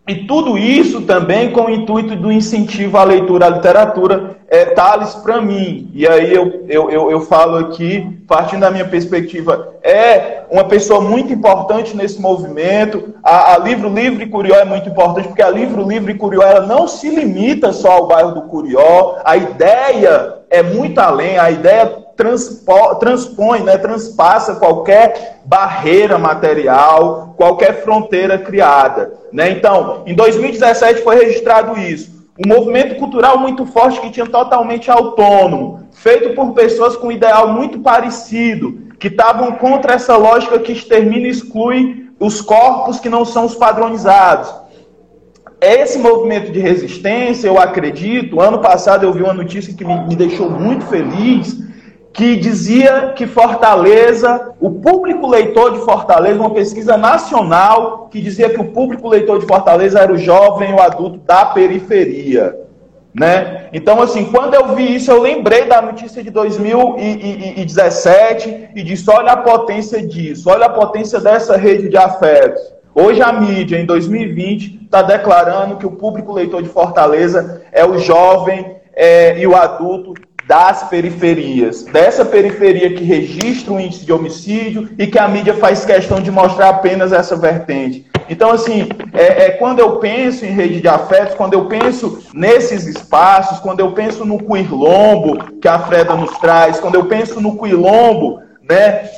E tudo isso também com o intuito do incentivo à leitura, à literatura, é Tales para mim. E aí eu, eu, eu, eu, falo aqui, partindo da minha perspectiva, é uma pessoa muito importante nesse movimento. A, a Livro Livre Curió é muito importante, porque a Livro Livre Curió ela não se limita só ao bairro do Curió. A ideia é muito além, a ideia transpõe, né, transpassa qualquer barreira material, qualquer fronteira criada. Né? Então, em 2017 foi registrado isso. Um movimento cultural muito forte que tinha totalmente autônomo, feito por pessoas com ideal muito parecido, que estavam contra essa lógica que extermina e exclui os corpos que não são os padronizados. Esse movimento de resistência, eu acredito, ano passado eu vi uma notícia que me, me deixou muito feliz, que dizia que Fortaleza, o público leitor de Fortaleza, uma pesquisa nacional que dizia que o público leitor de Fortaleza era o jovem, o adulto da periferia, né? Então, assim, quando eu vi isso, eu lembrei da notícia de 2017 e disse: olha a potência disso, olha a potência dessa rede de afetos. Hoje a mídia, em 2020, está declarando que o público leitor de Fortaleza é o jovem é, e o adulto das periferias, dessa periferia que registra o índice de homicídio e que a mídia faz questão de mostrar apenas essa vertente. Então, assim, é, é, quando eu penso em rede de afetos, quando eu penso nesses espaços, quando eu penso no Quilombo que a Freda nos traz, quando eu penso no Quilombo, né,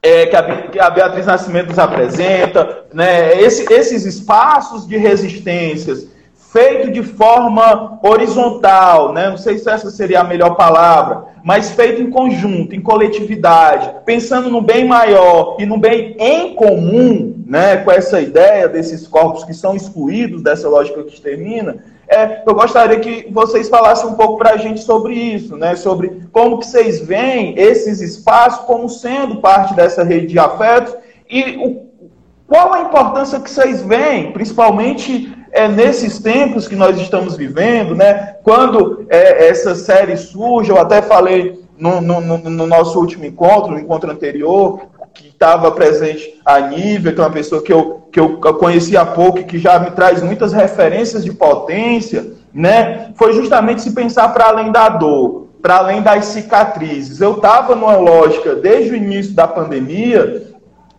é, que, a, que, a, Beatriz Nascimento nos apresenta, né, esse, esses espaços de resistências, feito de forma horizontal, né? não sei se essa seria a melhor palavra, mas feito em conjunto, em coletividade, pensando no bem maior e no bem em comum, né? com essa ideia desses corpos que são excluídos dessa lógica que extermina, é, eu gostaria que vocês falassem um pouco para a gente sobre isso, né? sobre como que vocês veem esses espaços como sendo parte dessa rede de afetos e o, qual a importância que vocês veem, principalmente é nesses tempos que nós estamos vivendo, né? Quando é, essa série surge, eu até falei no, no, no nosso último encontro, no encontro anterior, que estava presente a Nívia, que é uma pessoa que eu, que eu conheci há pouco e que já me traz muitas referências de potência, né? Foi justamente se pensar para além da dor, para além das cicatrizes. Eu estava numa lógica, desde o início da pandemia,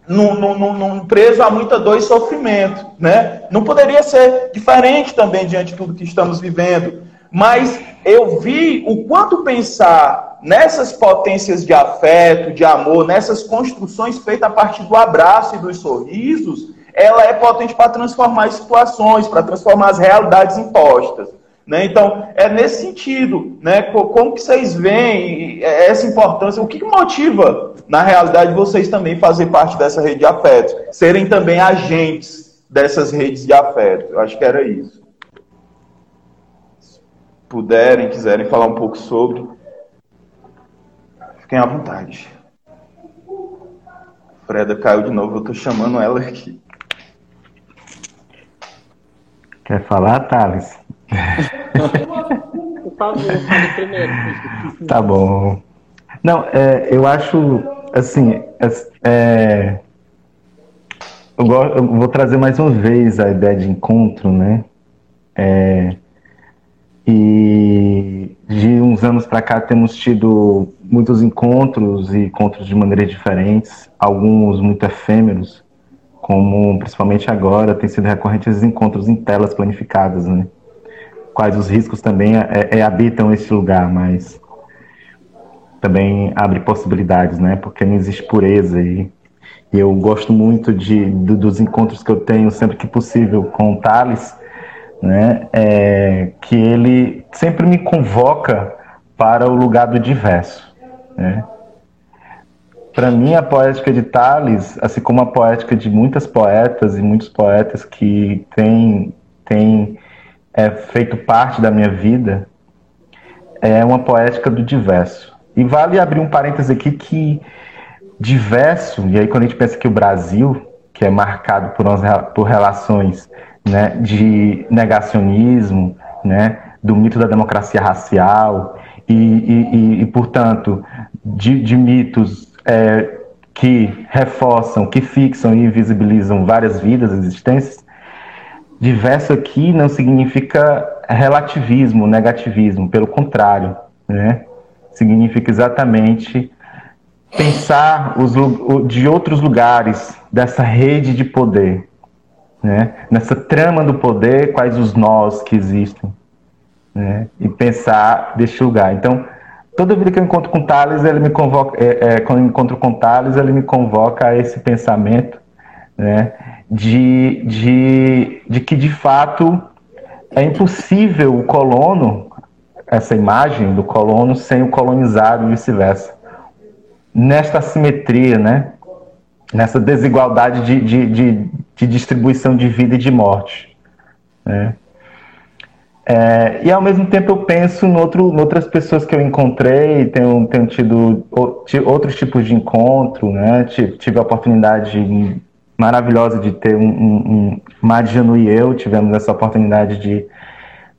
num, preso a muita dor e sofrimento, né? Não poderia ser diferente também diante de tudo que estamos vivendo. Mas eu vi o quanto pensar nessas potências de afeto, de amor, nessas construções feitas a partir do abraço e dos sorrisos, ela é potente para transformar situações, para transformar as realidades impostas. Né? Então, é nesse sentido, né? como que vocês veem essa importância, o que motiva, na realidade, vocês também fazer parte dessa rede de afetos, serem também agentes dessas redes de afeto. Eu acho que era isso. Se puderem, quiserem falar um pouco sobre, fiquem à vontade. Freda caiu de novo, eu estou chamando ela aqui. Quer falar, Thales? Tá bom. Não, é, eu acho, assim, é, eu, eu, vou trazer mais uma vez a ideia de encontro, né? É, e de uns anos para cá temos tido muitos encontros e encontros de maneiras diferentes, alguns muito efêmeros, como principalmente agora tem sido recorrentes esses encontros em telas planificadas, né? Quais os riscos também é, é, habitam esse lugar, mas também abre possibilidades, né? Porque não existe pureza e, e eu gosto muito de, do, dos encontros que eu tenho sempre que possível com o Thales, né? É, que ele sempre me convoca para o lugar do diverso, né? Para mim, a poética de Thales, assim como a poética de muitas poetas e muitos poetas que têm, têm é feito parte da minha vida é uma poética do diverso. E vale abrir um parêntese aqui que diverso, e aí quando a gente pensa que o Brasil, que é marcado por, umas, por relações né, de negacionismo, né, do mito da democracia racial, e, e, e, e portanto, de, de mitos é, que reforçam, que fixam e invisibilizam várias vidas, existências, Diverso aqui não significa relativismo, negativismo, pelo contrário, né? Significa exatamente pensar os, de outros lugares dessa rede de poder, né? Nessa trama do poder, quais os nós que existem, né? E pensar deste lugar. Então, toda vida que eu encontro com Thales, ele me convoca, é, é, quando eu encontro com Thales, ele me convoca a esse pensamento, né? De, de, de que de fato é impossível o colono, essa imagem do colono, sem o colonizado e vice-versa. Nesta assimetria, né? nessa desigualdade de, de, de, de, distribuição de vida e de morte. Né? É, e ao mesmo tempo eu penso em outro, outras pessoas que eu encontrei, tenho, tenho tido outros tipos de encontro, né? tive a oportunidade maravilhosa de ter um, um, um Madjanu e eu tivemos essa oportunidade de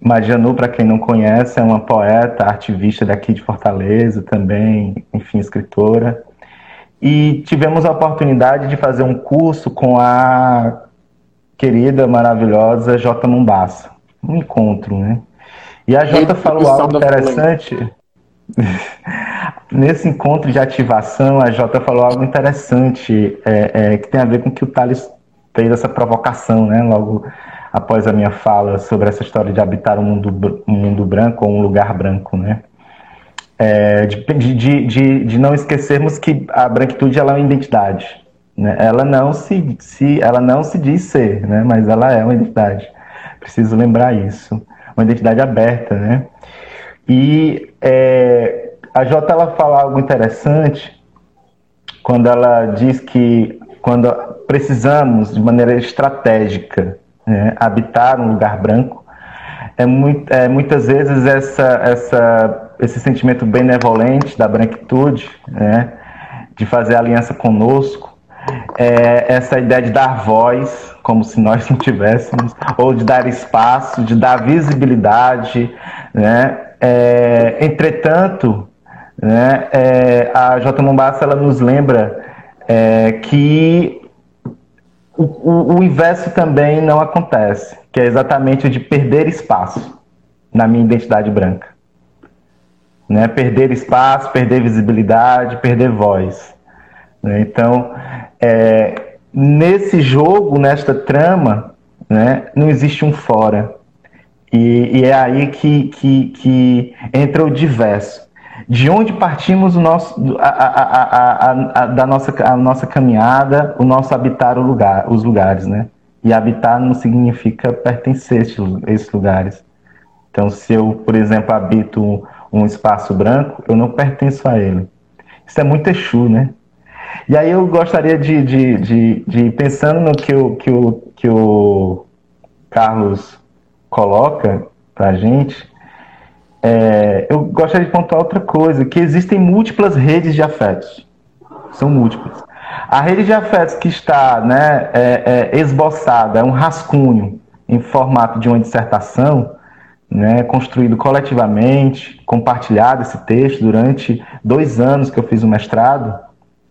Madjanu, para quem não conhece, é uma poeta, ativista daqui de Fortaleza também, enfim, escritora. E tivemos a oportunidade de fazer um curso com a querida, maravilhosa J. Mombassa. Um encontro, né? E a Jota falou algo interessante. Nesse encontro de ativação, a Jota falou algo interessante é, é, que tem a ver com que o Thales fez essa provocação, né? Logo após a minha fala sobre essa história de habitar um mundo, um mundo branco ou um lugar branco, né? É, de, de, de, de, não esquecermos que a branquitude ela é uma identidade. Né? Ela, não se, se, ela não se diz ser, né? mas ela é uma identidade. Preciso lembrar isso. Uma identidade aberta. Né? E é, a Jota ela fala algo interessante quando ela diz que quando precisamos, de maneira estratégica, né, habitar um lugar branco, é, muito, é muitas vezes essa, essa, esse sentimento benevolente da branquitude, né, de fazer aliança conosco, é, essa ideia de dar voz, como se nós não tivéssemos, ou de dar espaço, de dar visibilidade. Né? É, entretanto, né, é, a J. Mombassa ela nos lembra é, que o, o, o inverso também não acontece, que é exatamente o de perder espaço na minha identidade branca. Né? Perder espaço, perder visibilidade, perder voz. Né? Então, é, nesse jogo, nesta trama, né, não existe um fora. E, e é aí que, que, que, entra o diverso. De onde partimos o nosso, a, a, a, da nossa, a nossa caminhada, o nosso habitar o lugar, os lugares, né? E habitar não significa pertencer a esses lugares. Então, se eu, por exemplo, habito um espaço branco, eu não pertenço a ele. Isso é muito Exu, né? E aí eu gostaria de, de, de, de, pensando no que o, que o, que o Carlos coloca para a gente, é, eu gostaria de pontuar outra coisa, que existem múltiplas redes de afetos. São múltiplas. A rede de afetos que está né, é, é esboçada, é um rascunho em formato de uma dissertação, né, construído coletivamente, compartilhado esse texto durante dois anos que eu fiz o mestrado,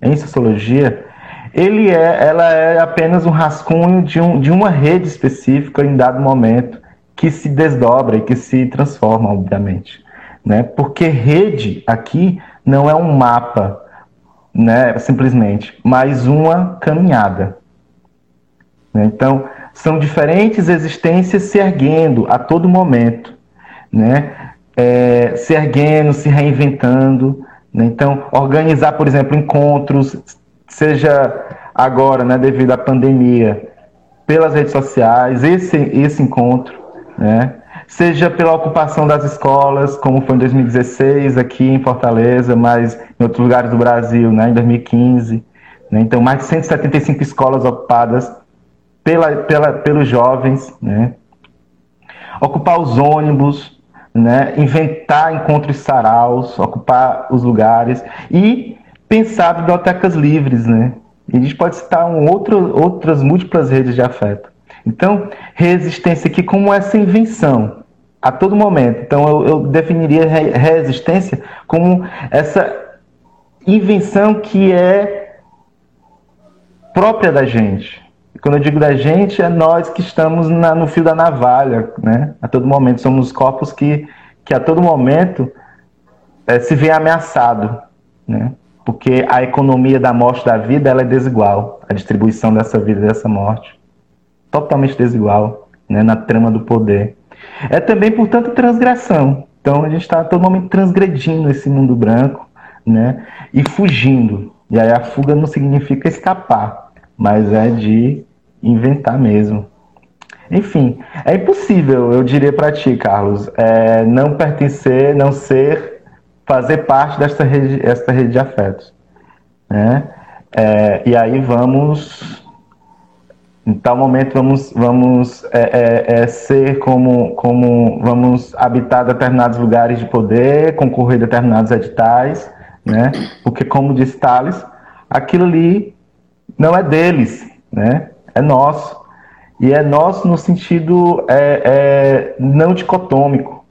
em sociologia, ele é, ela é apenas um rascunho de, um, de uma rede específica em dado momento que se desdobra e que se transforma, obviamente. Né? Porque rede aqui não é um mapa, né, simplesmente, mas uma caminhada. Né? Então, são diferentes existências se erguendo a todo momento, né? É, se erguendo, se reinventando, né? Então, organizar, por exemplo, encontros, seja agora, né, devido à pandemia, pelas redes sociais, esse, esse encontro, né? seja pela ocupação das escolas, como foi em 2016 aqui em Fortaleza, mas em outros lugares do Brasil, né, em 2015. Né? Então, mais de 175 escolas ocupadas pela, pela, pelos jovens. Né? Ocupar os ônibus, né, inventar encontros saraus, ocupar os lugares e pensar bibliotecas livres, né? E a gente pode citar um outro, outras múltiplas redes de afeto. Então, resistência aqui como essa invenção a todo momento. Então, eu, eu definiria resistência como essa invenção que é própria da gente, quando eu digo da gente, é nós que estamos na, no fio da navalha, né? A todo momento. Somos corpos que, que a todo momento é, se vê ameaçado, né? Porque a economia da morte da vida ela é desigual. A distribuição dessa vida e dessa morte. Totalmente desigual, né? Na trama do poder. É também, portanto, transgressão. Então a gente está todo momento transgredindo esse mundo branco, né? E fugindo. E aí a fuga não significa escapar, mas é de inventar mesmo. Enfim, é impossível, eu diria para ti, Carlos, é, não pertencer, não ser, fazer parte desta rede, esta rede de afetos. Né? É, e aí vamos, em tal momento, vamos, vamos é, é, é, ser como, como, vamos habitar determinados lugares de poder, concorrer a determinados editais, né? porque, como disse Thales, aquilo ali não é deles, né? é nosso. E é nosso no sentido é, é, não dicotômico.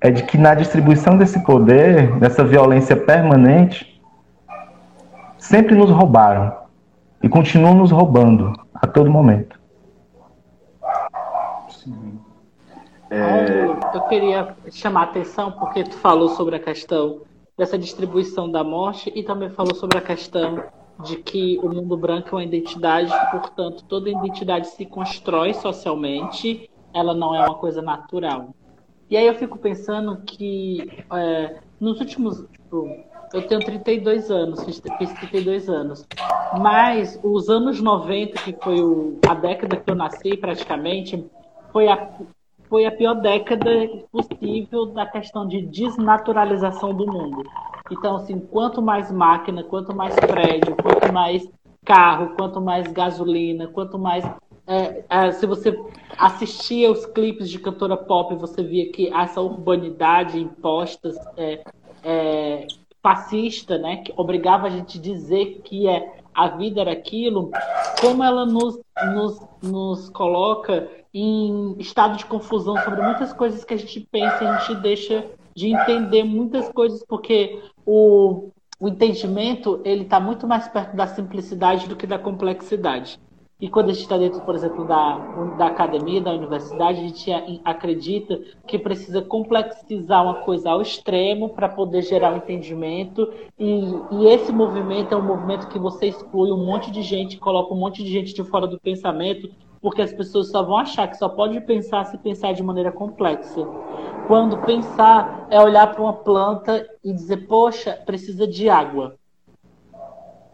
É de que na distribuição desse poder, dessa violência permanente, sempre nos roubaram. E continuam nos roubando a todo momento. Sim. É... Eu queria chamar a atenção porque tu falou sobre a questão dessa distribuição da morte e também falou sobre a questão de que o mundo branco é uma identidade, portanto, toda identidade se constrói socialmente, ela não é uma coisa natural. E aí eu fico pensando que é, nos últimos. Tipo, eu tenho 32 anos, fiz, fiz 32 anos. Mas os anos 90, que foi o, a década que eu nasci praticamente, foi a, foi a pior década possível da questão de desnaturalização do mundo. Então, assim, quanto mais máquina, quanto mais prédio, quanto mais carro, quanto mais gasolina, quanto mais. É, é, se você assistia os clipes de cantora pop, você via que essa urbanidade imposta, é, é, fascista, né, que obrigava a gente a dizer que é, a vida era aquilo, como ela nos, nos, nos coloca em estado de confusão sobre muitas coisas que a gente pensa e a gente deixa de entender muitas coisas, porque o, o entendimento ele está muito mais perto da simplicidade do que da complexidade. E quando a gente está dentro, por exemplo, da, da academia, da universidade, a gente acredita que precisa complexizar uma coisa ao extremo para poder gerar um entendimento. E, e, esse movimento é um movimento que você exclui um monte de gente, coloca um monte de gente de fora do pensamento, porque as pessoas só vão achar que só pode pensar se pensar de maneira complexa. Quando pensar é olhar para uma planta e dizer, poxa, precisa de água.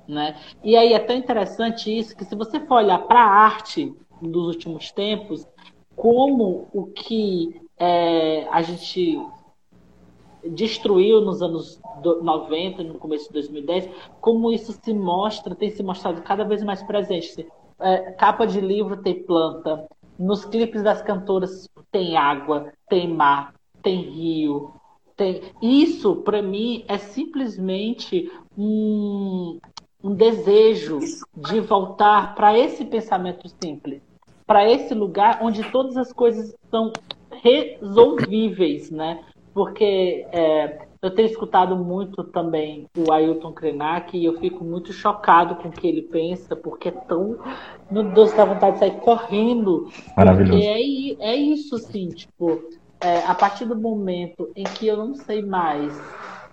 Né? E aí é tão interessante isso que se você for olhar para a arte dos últimos tempos, como o que é, a gente destruiu nos anos 90, no começo de 2010, como isso se mostra, tem se mostrado cada vez mais presente. É, capa de livro tem planta, nos clipes das cantoras tem água, tem mar, tem rio, tem. Isso, para mim, é simplesmente um, um desejo de voltar para esse pensamento simples, para esse lugar onde todas as coisas são resolvíveis, né? Porque é, eu tenho escutado muito também o Ailton Krenak e eu fico muito chocado com o que ele pensa, porque é tão. Meu Deus, dá vontade de sair correndo. Maravilhoso. Porque é, é isso, assim, tipo, é, a partir do momento em que eu não sei mais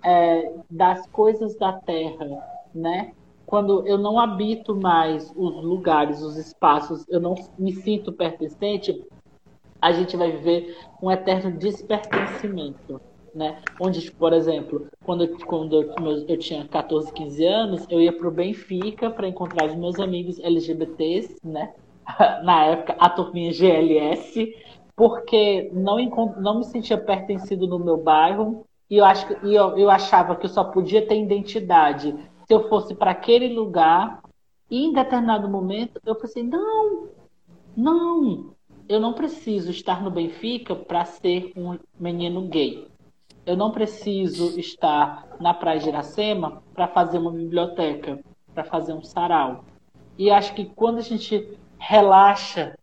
é, das coisas da Terra, né? Quando eu não habito mais os lugares, os espaços, eu não me sinto pertencente, a gente vai viver um eterno despertencimento. Né? Onde, por exemplo, quando, eu, quando eu, eu tinha 14, 15 anos, eu ia para o Benfica para encontrar os meus amigos LGBTs, né? na época a turminha GLS, porque não, não me sentia pertencido no meu bairro e eu, acho, e eu, eu achava que eu só podia ter identidade se eu fosse para aquele lugar, em determinado momento eu pensei: não, não, eu não preciso estar no Benfica para ser um menino gay. Eu não preciso estar na Praia de Iracema para fazer uma biblioteca, para fazer um sarau. E acho que quando a gente relaxa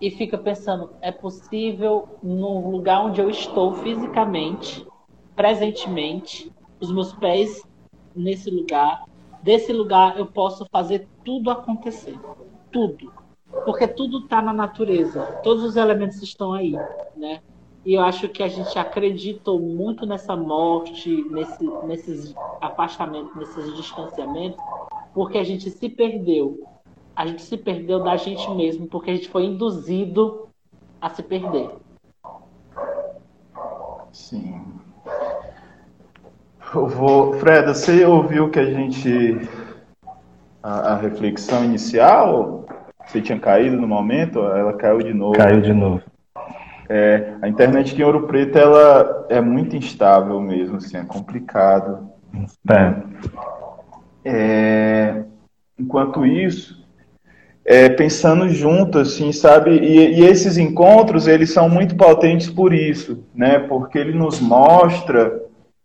e fica pensando, é possível no lugar onde eu estou fisicamente, presentemente, os meus pés nesse lugar. Desse lugar eu posso fazer tudo acontecer. Tudo. Porque tudo está na natureza. Todos os elementos estão aí, né? E eu acho que a gente acreditou muito nessa morte, nesse, nesses afastamentos, nesses distanciamentos, porque a gente se perdeu. A gente se perdeu da gente mesmo, porque a gente foi induzido a se perder. Sim. Eu vou. Fred, você ouviu que a gente. A, a, reflexão inicial? Você tinha caído no momento? Ela caiu de novo. Caiu de novo. É, a internet em Ouro Preto ela é muito instável mesmo, assim, é complicado. É. É, enquanto isso, é, pensando junto, assim, sabe? E, e, esses encontros eles são muito potentes por isso, né? Porque ele nos mostra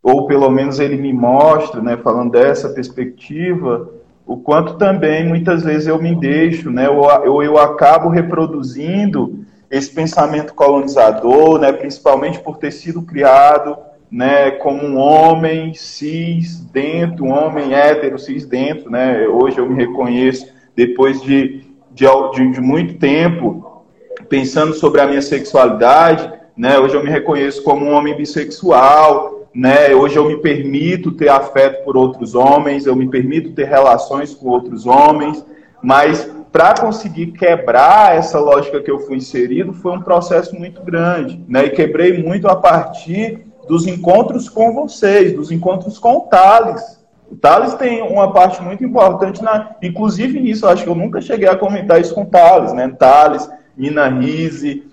ou pelo menos ele me mostra, né, falando dessa perspectiva, o quanto também muitas vezes eu me deixo, né, ou eu, acabo reproduzindo esse pensamento colonizador, né, principalmente por ter sido criado né, como um homem cis dentro, um homem hétero cis dentro, né, hoje eu me reconheço depois de, de, de, de muito tempo pensando sobre a minha sexualidade, né? Hoje eu me reconheço como um homem bissexual, né? Hoje eu me permito ter afeto por outros homens, eu me permito ter relações com outros homens, mas para conseguir quebrar essa lógica que eu fui inserido foi um processo muito grande, né? E quebrei muito a partir dos encontros com vocês, dos encontros com o Thales. O Thales tem uma parte muito importante, na, inclusive nisso, acho que eu nunca cheguei a comentar isso com o Thales, né? Thales, Nina Rise,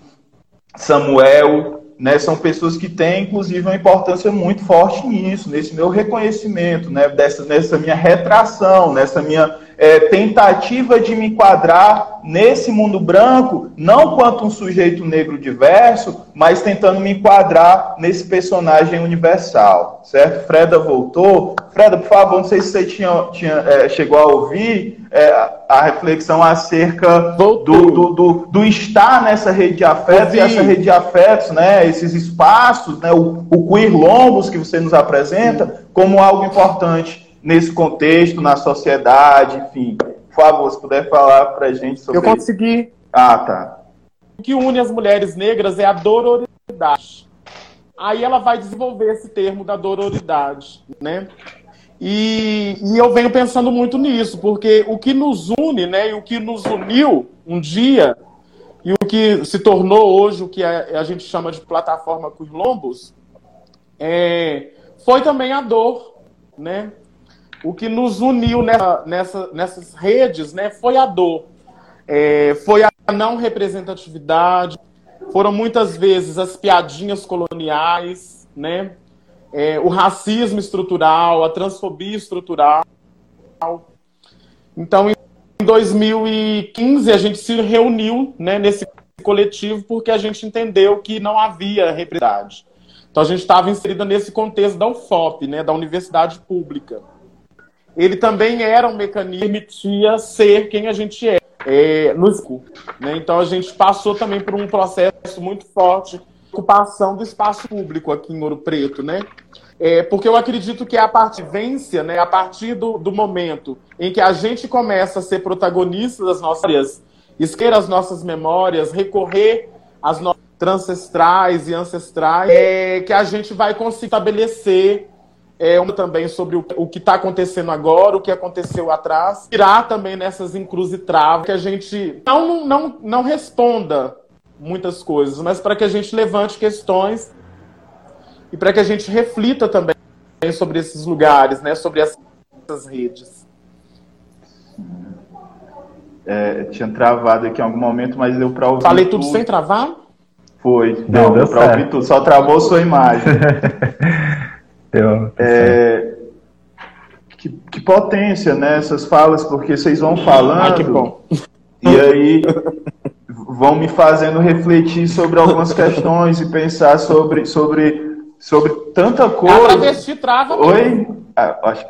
Samuel, né? São pessoas que têm, inclusive, uma importância muito forte nisso, nesse meu reconhecimento, né? Dessa, nessa minha retração, nessa minha é, tentativa de me enquadrar nesse mundo branco, não quanto um sujeito negro diverso, mas tentando me enquadrar nesse personagem universal, certo? Freda voltou. Freda, por favor, não sei se você tinha, tinha é, chegou a ouvir é, a reflexão acerca do, do, do, do, estar nessa rede de afetos Ouvi. e essa rede de afetos, né, esses espaços, né, o, o queer lombos que você nos apresenta como algo importante nesse contexto, na sociedade, enfim. Por favor, se puder falar para a gente sobre Eu consegui. Isso. Ah, tá. O que une as mulheres negras é a dororidade. Aí ela vai desenvolver esse termo da dororidade, né? E, e, eu venho pensando muito nisso, porque o que nos une, né, e o que nos uniu um dia, e o que se tornou hoje o que a, a gente chama de plataforma Curlombos, é, foi também a dor, né? O que nos uniu nessa, nessa, nessas redes né, foi a dor, é, foi a não representatividade, foram muitas vezes as piadinhas coloniais, né, é, o racismo estrutural, a transfobia estrutural. Então, em 2015, a gente se reuniu né, nesse coletivo porque a gente entendeu que não havia representatividade. Então, a gente estava inserida nesse contexto da UFOP, né, da Universidade Pública ele também era um mecanismo que permitia ser quem a gente é, é no escuro. Né? Então a gente passou também por um processo muito forte ocupação do espaço público aqui em Ouro Preto, né? É, porque eu acredito que a partivência, né, a partir do, do momento em que a gente começa a ser protagonista das nossas esquecer as nossas memórias, recorrer às nossas ancestrais e ancestrais, é, que a gente vai conseguir estabelecer é um também sobre o, o que está acontecendo agora, o que aconteceu atrás, irá também nessas encruzitravas que a gente não, não, não responda muitas coisas, mas para que a gente levante questões e para que a gente reflita também sobre esses lugares, né, sobre essas redes. É, tinha travado aqui em algum momento, mas deu para ouvir. Falei tudo, tudo sem travar? Foi. Não, deu para ouvir tudo. Só travou sua imagem. É, que, que, potência, né? Essas falas, porque vocês vão falando. Ah, que bom. E aí vão me fazendo refletir sobre algumas questões e pensar sobre, sobre, sobre tanta coisa. A travesti trava. Oi? Ah, acho,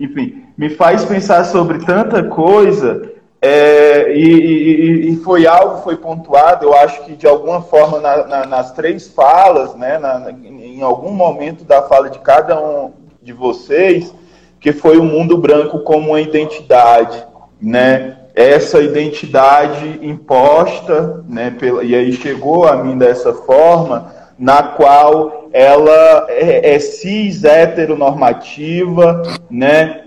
enfim, me faz pensar sobre tanta coisa. É, e, e, e, foi algo, foi pontuado, eu acho que de alguma forma na, na, nas três falas, né, na, em algum momento da fala de cada um de vocês, que foi o mundo branco como uma identidade, né? Essa identidade imposta, né? Pela, e aí chegou a mim dessa forma, na qual ela é, é cis heteronormativa, né?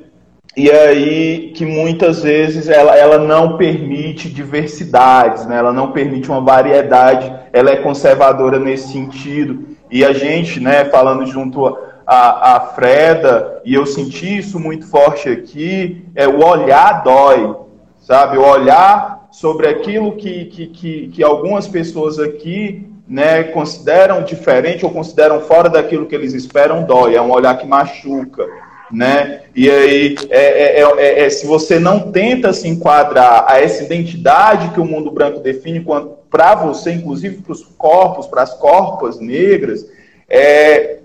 E aí que muitas vezes ela, ela não permite diversidades, né? ela não permite uma variedade, ela é conservadora nesse sentido. E a gente, né, falando junto a, a Freda, e eu senti isso muito forte aqui, é o olhar dói, sabe? O olhar sobre aquilo que, que, que, que algumas pessoas aqui né, consideram diferente ou consideram fora daquilo que eles esperam dói, é um olhar que machuca né? E aí, é, é, é, é, se você não tenta se enquadrar a essa identidade que o mundo branco define para você, inclusive para os corpos, para as corpas negras, é,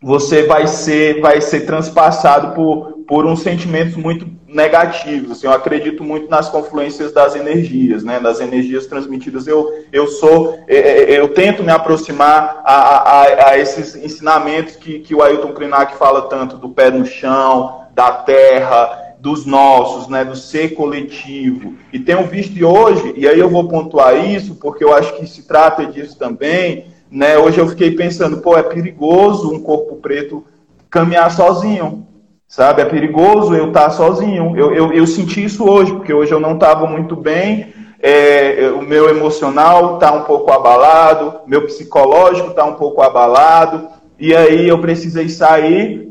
você vai ser, vai ser transpassado por, por uns sentimentos muito negativos. Assim, eu acredito muito nas confluências das energias, né? Das energias transmitidas. Eu, eu sou, é, é, eu tento me aproximar a, a, a esses ensinamentos que, que o Ailton Krenak fala tanto do pé no chão, da terra, dos nossos, né, do ser coletivo. E tenho visto hoje, e aí eu vou pontuar isso, porque eu acho que se trata disso também, né, hoje eu fiquei pensando, pô, é perigoso um corpo preto caminhar sozinho, sabe? É perigoso eu estar sozinho. Eu, eu, eu senti isso hoje, porque hoje eu não estava muito bem, é, o meu emocional está um pouco abalado, meu psicológico está um pouco abalado, e aí eu precisei sair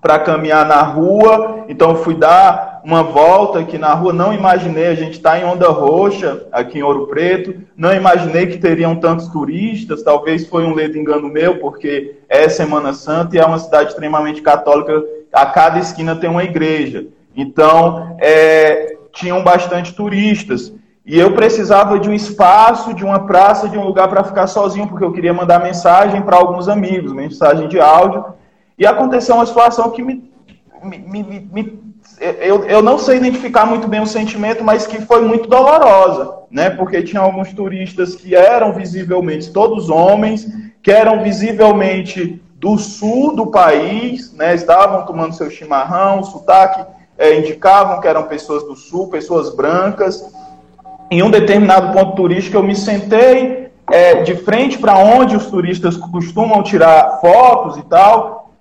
para caminhar na rua, então fui dar uma volta aqui na rua, não imaginei, a gente está em Onda Roxa, aqui em Ouro Preto, não imaginei que teriam tantos turistas, talvez foi um ledo engano meu, porque é Semana Santa e é uma cidade extremamente católica, a cada esquina tem uma igreja, então é, tinham bastante turistas, e eu precisava de um espaço, de uma praça, de um lugar para ficar sozinho, porque eu queria mandar mensagem para alguns amigos, mensagem de áudio. E aconteceu uma situação que me. me, me, me eu, eu não sei identificar muito bem o sentimento, mas que foi muito dolorosa, né? Porque tinha alguns turistas que eram visivelmente todos homens, que eram visivelmente do sul do país, né? Estavam tomando seu chimarrão, sotaque é, indicavam que eram pessoas do sul, pessoas brancas em um determinado ponto turístico, eu me sentei é, de frente para onde os turistas costumam tirar fotos e tal.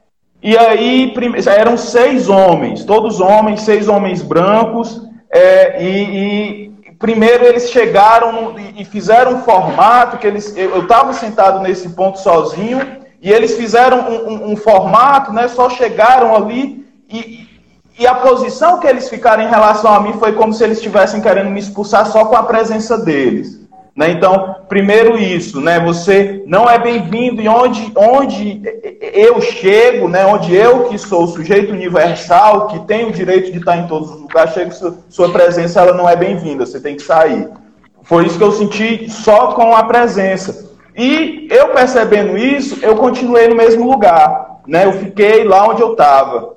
E aí eram seis homens, todos homens, seis homens brancos. É, e, e, primeiro eles chegaram e fizeram um formato que eles. Eu estava sentado nesse ponto sozinho e eles fizeram um, um, um formato, né? Só chegaram ali e, e a posição que eles ficaram em relação a mim foi como se eles estivessem querendo me expulsar só com a presença deles. Né? Então, primeiro isso, né? Você não é bem-vindo e onde, onde eu chego, né? Onde eu que sou o sujeito universal, que tem o direito de estar em todos os lugares, chego, sua presença ela não é bem-vinda, você tem que sair. Foi isso que eu senti só com a presença. E eu percebendo isso, eu continuei no mesmo lugar, né? Eu fiquei lá onde eu estava.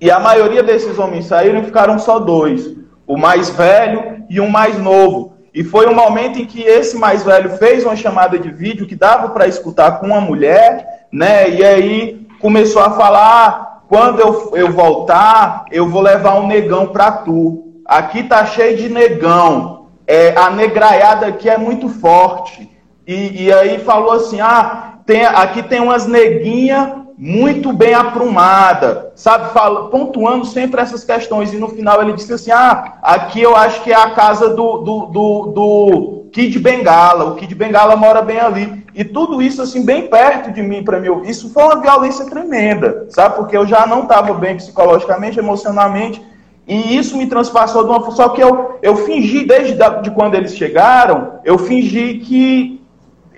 E a maioria desses homens saíram e ficaram só dois: o mais velho e um mais novo. E foi um momento em que esse mais velho fez uma chamada de vídeo que dava para escutar com uma mulher, né? E aí começou a falar: quando eu, eu voltar, eu vou levar um negão para tu. Aqui tá cheio de negão. É, a negraiada aqui é muito forte. E, e aí falou assim: ah, tem, aqui tem umas neguinhas muito bem aprumada, sabe? Fala, pontuando sempre essas questões. E no final ele disse assim: ah, aqui eu acho que é a casa do, do, do, do Kid Bengala. O Kid Bengala mora bem ali. E tudo isso, assim, bem perto de mim para ouvir. Isso foi uma violência tremenda, sabe? Porque eu já não estava bem psicologicamente, emocionalmente. E isso me transpassou de uma. Só que eu, eu fingi, desde da, de quando eles chegaram, eu fingi que,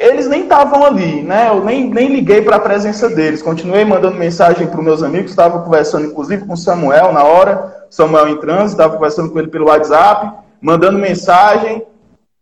eles nem estavam ali, né? Eu nem, nem liguei para a presença deles. Continuei mandando mensagem para os meus amigos, estava conversando inclusive com o Samuel na hora, Samuel em trânsito, estava conversando com ele pelo WhatsApp, mandando mensagem,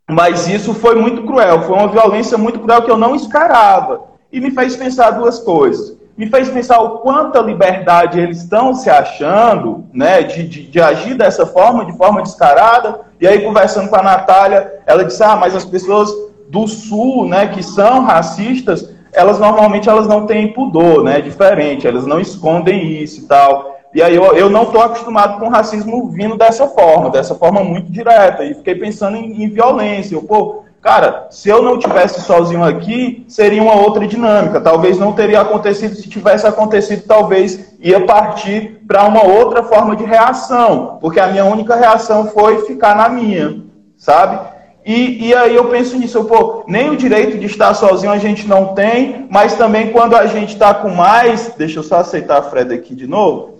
mas isso foi muito cruel, foi uma violência muito cruel que eu não esperava. E me fez pensar duas coisas. Me fez pensar o quanta liberdade eles estão se achando, né, de, de, de agir dessa forma, de forma descarada. E aí, conversando com a Natália, ela disse: Ah, mas as pessoas do sul, né, que são racistas, elas normalmente elas não têm pudor, né, é diferente, elas não escondem isso e tal. E aí eu, eu não estou acostumado com racismo vindo dessa forma, dessa forma muito direta, e fiquei pensando em, em violência. Eu, pô, cara, se eu não tivesse sozinho aqui, seria uma outra dinâmica. Talvez não teria acontecido, se tivesse acontecido, talvez ia partir para uma outra forma de reação, porque a minha única reação foi ficar na minha, sabe? E, e aí eu penso nisso, pô, nem o direito de estar sozinho a gente não tem, mas também quando a gente está com mais, deixa eu só aceitar a Fred aqui de novo,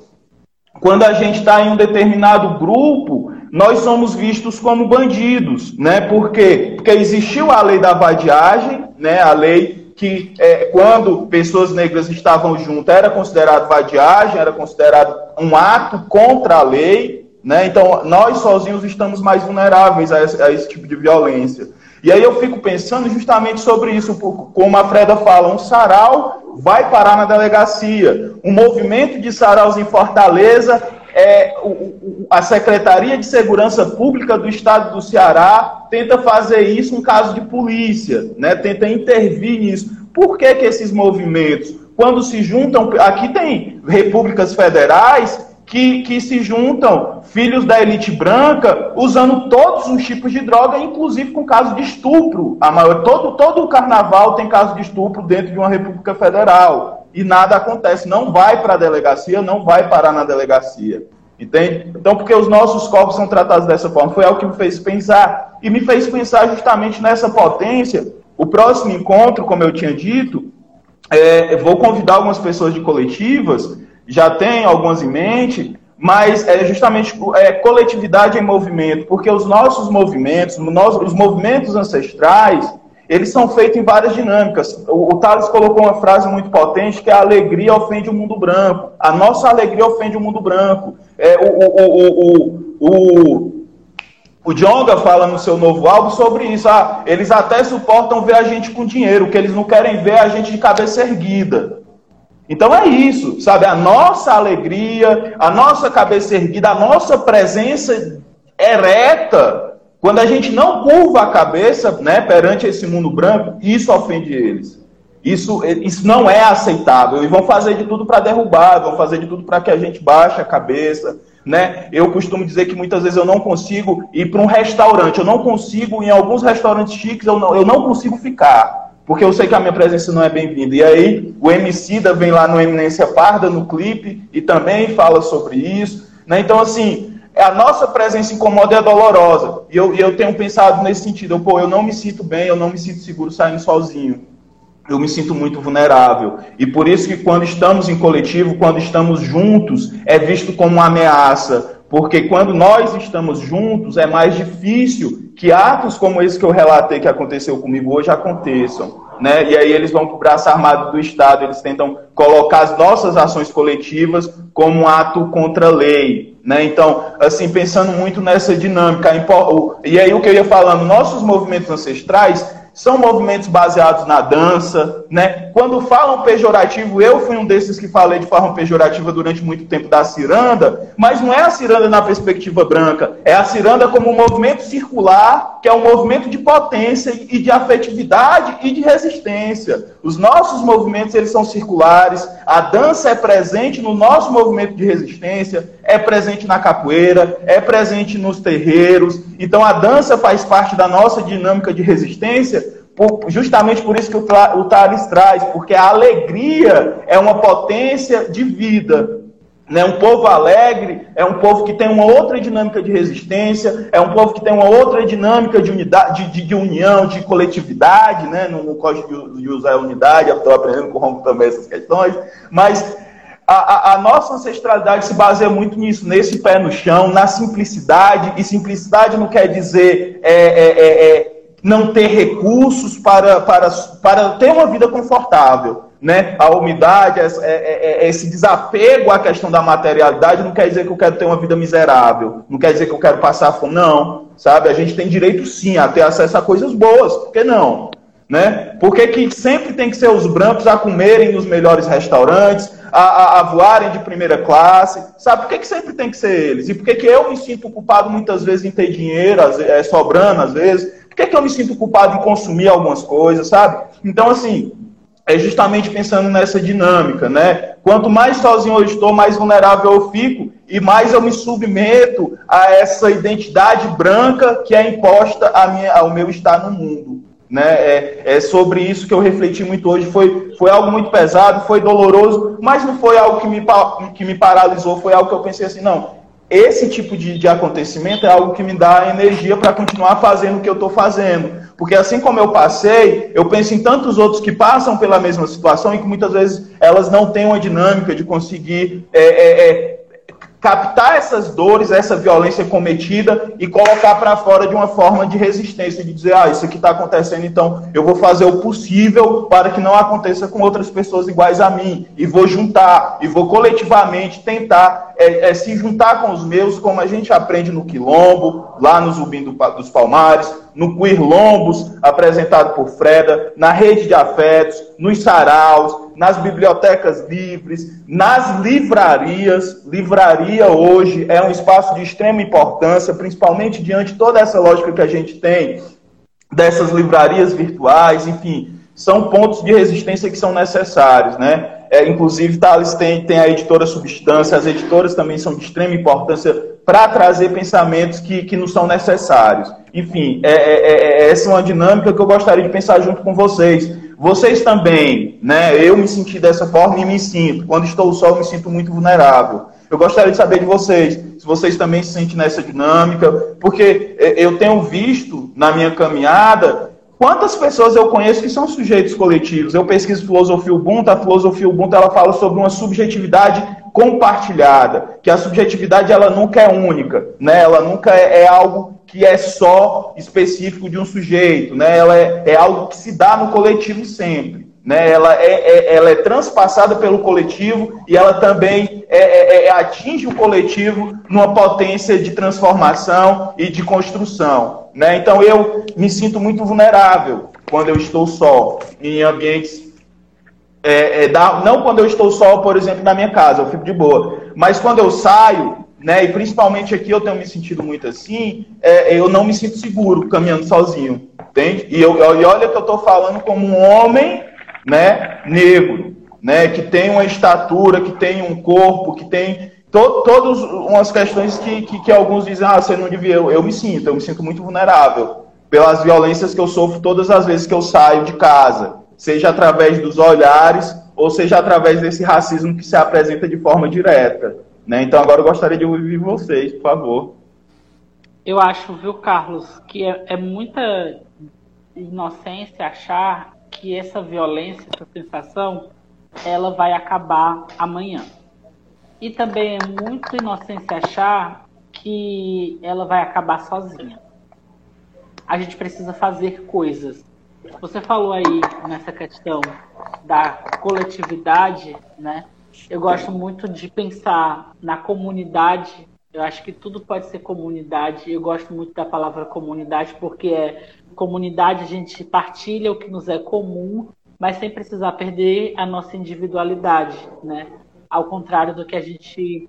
quando a gente está em um determinado grupo, nós somos vistos como bandidos, né? Por quê? Porque existiu a lei da vadiagem, né? A lei que é, quando pessoas negras estavam juntas era considerado vadiagem, era considerado um ato contra a lei, né? Então, nós sozinhos estamos mais vulneráveis a esse, a esse, tipo de violência. E aí eu fico pensando justamente sobre isso, como a Freda fala, um sarau vai parar na delegacia. Um movimento de saraus em Fortaleza, é, o, a Secretaria de Segurança Pública do Estado do Ceará tenta fazer isso em caso de polícia, né? tenta intervir nisso. Por que, que esses movimentos, quando se juntam, aqui tem repúblicas federais que, que se juntam filhos da elite branca usando todos os tipos de droga, inclusive com caso de estupro. A maior, todo, todo o carnaval tem caso de estupro dentro de uma república federal. E nada acontece, não vai para a delegacia, não vai parar na delegacia. Entende? Então, porque os nossos corpos são tratados dessa forma, foi algo que me fez pensar. E me fez pensar justamente nessa potência. O próximo encontro, como eu tinha dito, é, vou convidar algumas pessoas de coletivas, já tenho algumas em mente, mas é justamente é, coletividade em movimento, porque os nossos movimentos, os movimentos ancestrais, eles são feitos em várias dinâmicas. O, o Thales colocou uma frase muito potente que é a alegria ofende o mundo branco. A nossa alegria ofende o mundo branco. É, o, o, o, o, o Jonga fala no seu novo álbum sobre isso. Ah, eles até suportam ver a gente com dinheiro, o que eles não querem ver é a gente de cabeça erguida. Então é isso, sabe? A nossa alegria, a nossa cabeça erguida, a nossa presença ereta, quando a gente não curva a cabeça né, perante esse mundo branco, isso ofende eles. Isso, isso não é aceitável. E vão fazer de tudo para derrubar, vão fazer de tudo para que a gente baixe a cabeça. Né? Eu costumo dizer que muitas vezes eu não consigo ir para um restaurante, eu não consigo, em alguns restaurantes chiques, eu não, eu não consigo ficar porque eu sei que a minha presença não é bem-vinda. E aí o Emicida vem lá no Eminência Parda, no clipe, e também fala sobre isso. Né? Então, assim, a nossa presença incomoda e é dolorosa. E eu, eu tenho pensado nesse sentido. Eu, pô, eu não me sinto bem, eu não me sinto seguro saindo sozinho. Eu me sinto muito vulnerável. E por isso que quando estamos em coletivo, quando estamos juntos, é visto como uma ameaça. Porque quando nós estamos juntos, é mais difícil que atos como esse que eu relatei que aconteceu comigo hoje aconteçam. Né? E aí eles vão para o braço armado do Estado, eles tentam colocar as nossas ações coletivas como um ato contra a lei. Né? Então, assim, pensando muito nessa dinâmica. E aí o que eu ia falando, nossos movimentos ancestrais são movimentos baseados na dança, né? Quando falam pejorativo, eu fui um desses que falei de forma pejorativa durante muito tempo da ciranda, mas não é a ciranda na perspectiva branca, é a ciranda como um movimento circular, que é um movimento de potência e de afetividade e de resistência. Os nossos movimentos, eles são circulares, a dança é presente no nosso movimento de resistência, é presente na capoeira, é presente nos terreiros. Então a dança faz parte da nossa dinâmica de resistência por, justamente por isso que o, o traz, porque a alegria é uma potência de vida. Né? Um povo alegre é um povo que tem uma outra dinâmica de resistência, é um povo que tem uma outra dinâmica de, unidade, de, de, união, de coletividade. Né? No, código de usar a unidade, estou aprendendo com o também essas questões, mas a, a, nossa ancestralidade se baseia muito nisso, nesse pé no chão, na simplicidade, e simplicidade não quer dizer é, é, é, é não ter recursos para, para, para ter uma vida confortável. Né? A umidade, é, é, esse desapego à questão da materialidade não quer dizer que eu quero ter uma vida miserável, não quer dizer que eu quero passar fome, não. Sabe? A gente tem direito sim a ter acesso a coisas boas, por que não? Né? Por que, que sempre tem que ser os brancos a comerem nos melhores restaurantes, a, a, a voarem de primeira classe? Sabe por que, que sempre tem que ser eles? E por que, que eu me sinto culpado muitas vezes em ter dinheiro, é, sobrando às vezes? que, que eu me sinto culpado em consumir algumas coisas, sabe? Então, assim, é justamente pensando nessa dinâmica, né? Quanto mais sozinho eu estou, mais vulnerável eu fico e mais eu me submeto a essa identidade branca que é imposta minha, ao meu estar no mundo. Né? É, é, sobre isso que eu refleti muito hoje. Foi, foi algo muito pesado, foi doloroso, mas não foi algo que me, que me paralisou, foi algo que eu pensei assim, não, esse tipo de, de acontecimento é algo que me dá energia para continuar fazendo o que eu estou fazendo. Porque assim como eu passei, eu penso em tantos outros que passam pela mesma situação e que muitas vezes elas não têm uma dinâmica de conseguir é, é, é captar essas dores, essa violência cometida e colocar para fora de uma forma de resistência, de dizer, ah, isso aqui está acontecendo, então eu vou fazer o possível para que não aconteça com outras pessoas iguais a mim, e vou juntar, e vou coletivamente tentar é, é, se juntar com os meus, como a gente aprende no Quilombo, lá no Zubim do, dos Palmares, no Queer Lombos, apresentado por Freda, na rede de afetos, nos saraus, nas bibliotecas livres, nas livrarias. Livraria hoje é um espaço de extrema importância, principalmente diante de toda essa lógica que a gente tem dessas livrarias virtuais, enfim, são pontos de resistência que são necessários, né? É, inclusive, Thales tem, tem a editora Substância, as editoras também são de extrema importância para trazer pensamentos que, que não são necessários. Enfim, é, é, é, é, essa é uma dinâmica que eu gostaria de pensar junto com vocês. Vocês também, né? Eu me senti dessa forma e me sinto. Quando estou só, eu me sinto muito vulnerável. Eu gostaria de saber de vocês, se vocês também se sentem nessa dinâmica, porque é, eu tenho visto na minha caminhada quantas pessoas eu conheço que são sujeitos coletivos. Eu pesquiso filosofia Ubuntu, a filosofia Ubuntu ela fala sobre uma subjetividade compartilhada, que a subjetividade ela nunca é única, né? Ela nunca é, é algo que é só específico de um sujeito, né? Ela é, é algo que se dá no coletivo sempre né? ela, é, é, ela é transpassada pelo coletivo e ela também é, é, é, atinge o coletivo numa potência de transformação e de construção. Né? Então eu me sinto muito vulnerável quando eu estou só, em ambientes. É, é, da, não quando eu estou só, por exemplo, na minha casa, eu fico de boa. Mas quando eu saio, né, e principalmente aqui eu tenho me sentido muito assim, eu não me sinto seguro caminhando sozinho. Entende? E, eu, e olha que eu estou falando como um homem né, negro, né, que tem uma estatura, que tem um corpo, que tem to, todas umas questões que, que, que, alguns dizem, ah, você não devia, eu, eu me sinto, eu me sinto muito vulnerável pelas violências que eu sofro todas as vezes que eu saio de casa, seja através dos olhares ou seja através desse racismo que se apresenta de forma direta. Né? Então agora eu gostaria de ouvir vocês, por favor. Eu acho, viu, Carlos, que é, é muita inocência achar que essa violência, essa sensação, ela vai acabar amanhã. E também é muito inocência achar que ela vai acabar sozinha. A gente precisa fazer coisas. Você falou aí nessa questão da coletividade, né? Eu gosto muito de pensar na comunidade. Eu acho que tudo pode ser comunidade. Eu gosto muito da palavra comunidade porque é comunidade a gente partilha o que nos é comum, mas sem precisar perder a nossa individualidade, né? Ao contrário do que a gente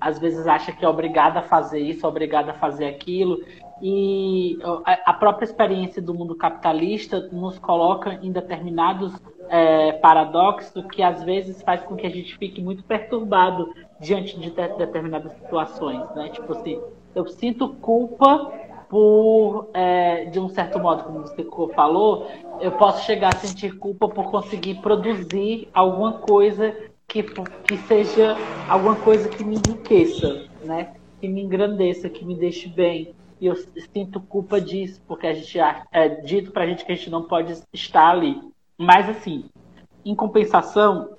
às vezes acha que é obrigada a fazer isso, obrigada a fazer aquilo, e a própria experiência do mundo capitalista nos coloca em determinados é, paradoxos que às vezes faz com que a gente fique muito perturbado diante de determinadas situações, né? Tipo assim, eu sinto culpa por, é, de um certo modo, como você falou, eu posso chegar a sentir culpa por conseguir produzir alguma coisa que, que seja alguma coisa que me enriqueça, né? que me engrandeça, que me deixe bem. E eu sinto culpa disso, porque a gente é dito pra gente que a gente não pode estar ali. Mas assim, em compensação,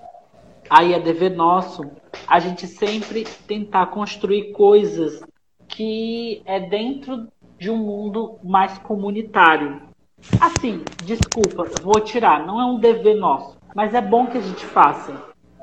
aí é dever nosso a gente sempre tentar construir coisas que é dentro de um mundo mais comunitário. Assim, desculpa, vou tirar, não é um dever nosso, mas é bom que a gente faça,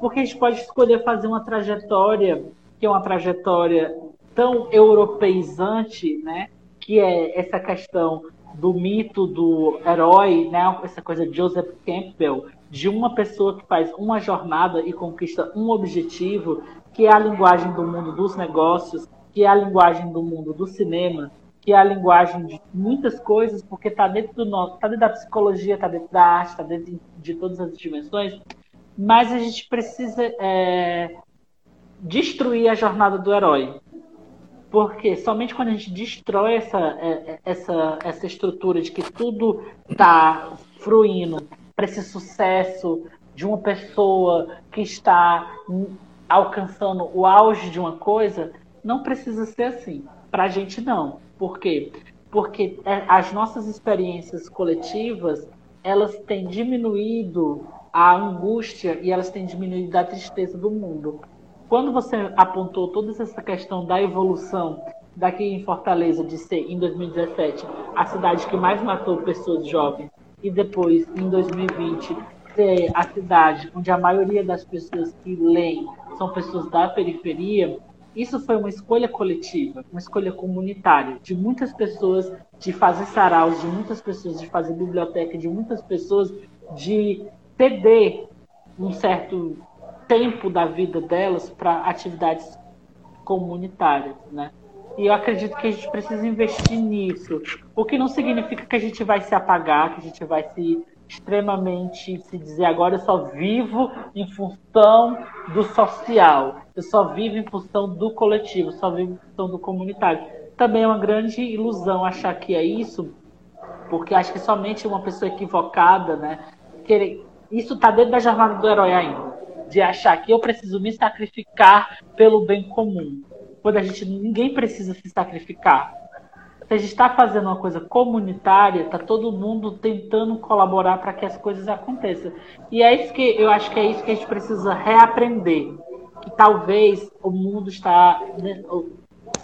porque a gente pode escolher fazer uma trajetória que é uma trajetória tão europeizante, né? Que é essa questão do mito do herói, né? Essa coisa de Joseph Campbell, de uma pessoa que faz uma jornada e conquista um objetivo, que é a linguagem do mundo dos negócios, que é a linguagem do mundo do cinema, que é a linguagem de muitas coisas, porque está dentro do nosso, está dentro da psicologia, está dentro da arte, está dentro de todas as dimensões, mas a gente precisa é, destruir a jornada do herói. Porque somente quando a gente destrói essa, é, é, essa, essa estrutura de que tudo está fruindo para esse sucesso de uma pessoa que está alcançando o auge de uma coisa, não precisa ser assim. Para a gente, não. Por quê? Porque é, as nossas experiências coletivas, elas têm diminuído a angústia e elas têm diminuído a tristeza do mundo. Quando você apontou toda essa questão da evolução daqui em Fortaleza de ser, em 2017, a cidade que mais matou pessoas jovens, e depois, em 2020, ser a cidade onde a maioria das pessoas que leem são pessoas da periferia, isso foi uma escolha coletiva, uma escolha comunitária, de muitas pessoas de fazer saraus, de muitas pessoas de fazer biblioteca, de muitas pessoas de ceder um certo tempo da vida delas para atividades comunitárias, né? E eu acredito que a gente precisa investir nisso, o que não significa que a gente vai se apagar, que a gente vai se extremamente se dizer agora eu só vivo em função do social, eu só vivo em função do coletivo, só vivo em função do comunitário. Também é uma grande ilusão achar que é isso, porque acho que somente uma pessoa equivocada, né? Isso está dentro da jornada do herói ainda, de achar que eu preciso me sacrificar pelo bem comum. Quando a gente ninguém precisa se sacrificar, se a gente está fazendo uma coisa comunitária, está todo mundo tentando colaborar para que as coisas aconteçam. E é isso que eu acho que é isso que a gente precisa reaprender. Que talvez o mundo está. Né, o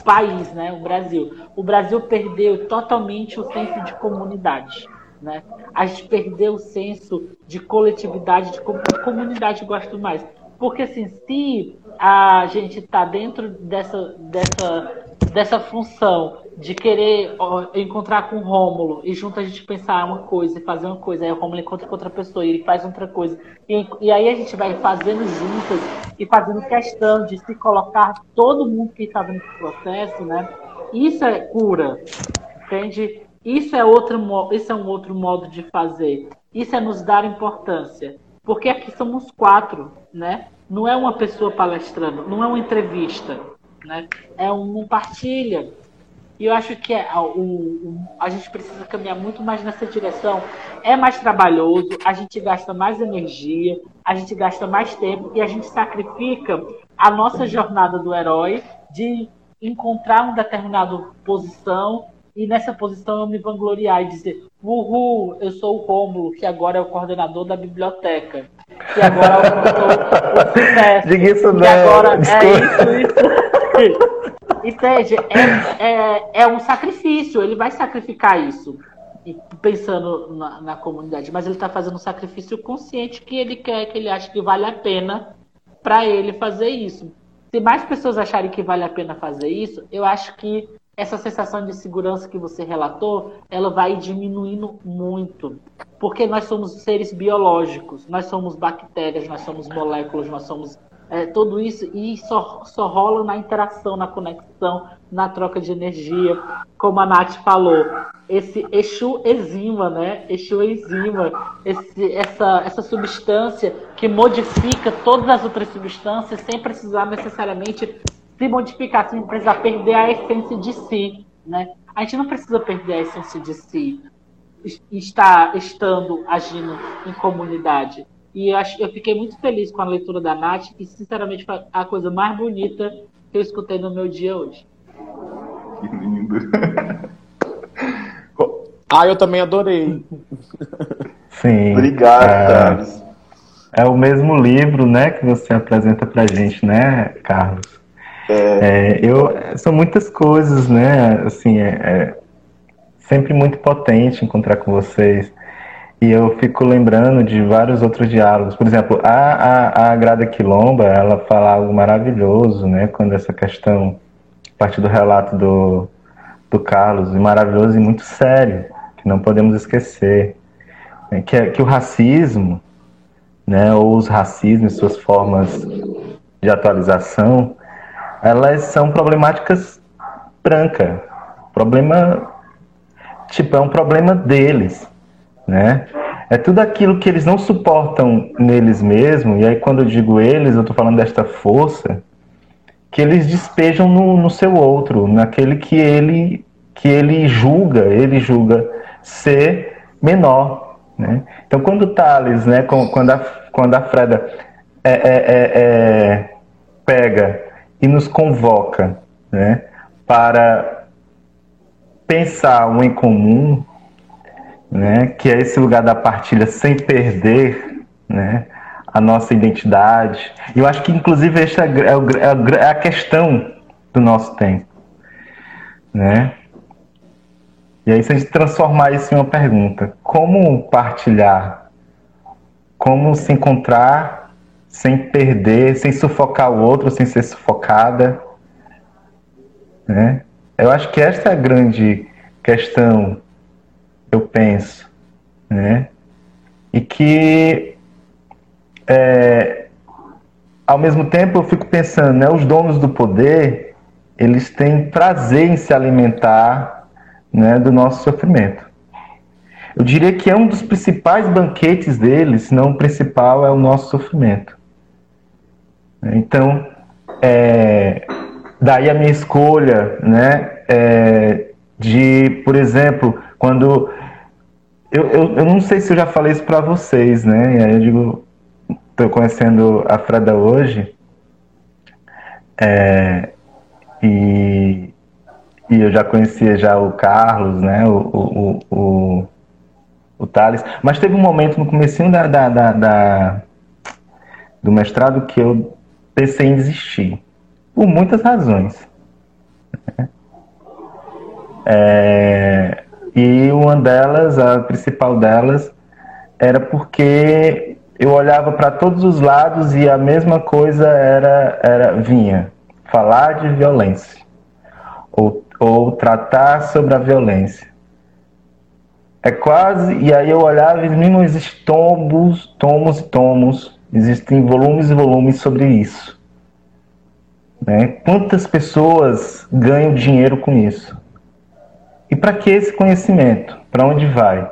país, né, o Brasil. O Brasil perdeu totalmente o senso de comunidade. Né? A gente perdeu o senso de coletividade, de comunidade, gosto mais. Porque assim, se a gente está dentro dessa, dessa, dessa função de querer encontrar com o Rômulo e junto a gente pensar uma coisa e fazer uma coisa, aí o Rômulo encontra com outra pessoa e ele faz outra coisa. E, e aí a gente vai fazendo juntas e fazendo questão de se colocar todo mundo que está nesse processo, né? Isso é cura, entende? Isso é, outro, isso é um outro modo de fazer. Isso é nos dar importância. Porque aqui somos quatro, né? Não é uma pessoa palestrando, não é uma entrevista, né? É um partilha e eu acho que é, o, o, a gente precisa caminhar muito mais nessa direção. É mais trabalhoso, a gente gasta mais energia, a gente gasta mais tempo e a gente sacrifica a nossa jornada do herói de encontrar uma determinada posição e nessa posição eu me vangloriar e dizer: Uhul, eu sou o Rômulo, que agora é o coordenador da biblioteca. Que agora sou o sucesso. Diga isso não. Agora é isso, isso. Entende? É, é, é um sacrifício, ele vai sacrificar isso pensando na, na, comunidade, mas ele está fazendo um sacrifício consciente que ele quer, que ele acha que vale a pena para ele fazer isso. Se mais pessoas acharem que vale a pena fazer isso, eu acho que essa sensação de segurança que você relatou, ela vai diminuindo muito. Porque nós somos seres biológicos, nós somos bactérias, nós somos moléculas, nós somos é, tudo isso e só, só rola na interação, na conexão, na troca de energia, como a Nath falou. Esse Exu enzima, né? Exu enzima, esse, essa, essa substância que modifica todas as outras substâncias sem precisar necessariamente se modificar, sem precisar perder a essência de si, né? A gente não precisa perder a essência de si, está estando agindo em comunidade. E eu, acho, eu fiquei muito feliz com a leitura da Nath, que sinceramente foi a coisa mais bonita que eu escutei no meu dia hoje. Que lindo. ah, eu também adorei. Sim. Obrigado, é, Carlos. É o mesmo livro, né, que você apresenta pra gente, né, Carlos? É. Eu, são muitas coisas, né, assim, é, é sempre muito potente encontrar com vocês. E eu fico lembrando de vários outros diálogos. Por exemplo, a, a, a Grada Quilomba, ela fala algo maravilhoso, né? Quando essa questão, a partir do relato do, do Carlos, e maravilhoso e muito sério, que não podemos esquecer. Né? Que, é, que o racismo, né, ou os racismos, suas formas de atualização, elas são problemáticas brancas. Problema, tipo, é um problema deles né? É tudo aquilo que eles não suportam neles mesmos, e aí quando eu digo eles, eu estou falando desta força, que eles despejam no, no seu outro, naquele que ele, que ele julga, ele julga ser menor. Né? Então quando o Thales, né, quando, a, quando a Freda é, é, é, é, pega e nos convoca né, para pensar um em comum, né, que é esse lugar da partilha sem perder né, a nossa identidade. E eu acho que, inclusive, esta é, é, é a questão do nosso tempo. Né? E aí, se a gente transformar isso em uma pergunta, como partilhar? Como se encontrar sem perder, sem sufocar o outro, sem ser sufocada? Né? Eu acho que essa é a grande questão eu penso, né? E que é, ao mesmo tempo eu fico pensando, né? Os donos do poder eles têm prazer em se alimentar, né? Do nosso sofrimento. Eu diria que é um dos principais banquetes deles, se não o principal, é o nosso sofrimento. Então, é, daí a minha escolha, né, é, de, por exemplo, quando eu, eu, eu, não sei se eu já falei isso para vocês, né? E aí eu digo, estou conhecendo a Freda hoje, é, e, e eu já conhecia já o Carlos, né? O, o, o, o Thales. Mas teve um momento no comecinho da, da, da, da do mestrado que eu pensei em desistir. Por muitas razões. É, e uma delas, a principal delas, era porque eu olhava para todos os lados e a mesma coisa era, era vinha falar de violência ou, ou tratar sobre a violência. É quase, e aí eu olhava e não existem tomos, tomos e tomos, existem volumes e volumes sobre isso. Né? Quantas pessoas ganham dinheiro com isso? E para que esse conhecimento? Para onde vai?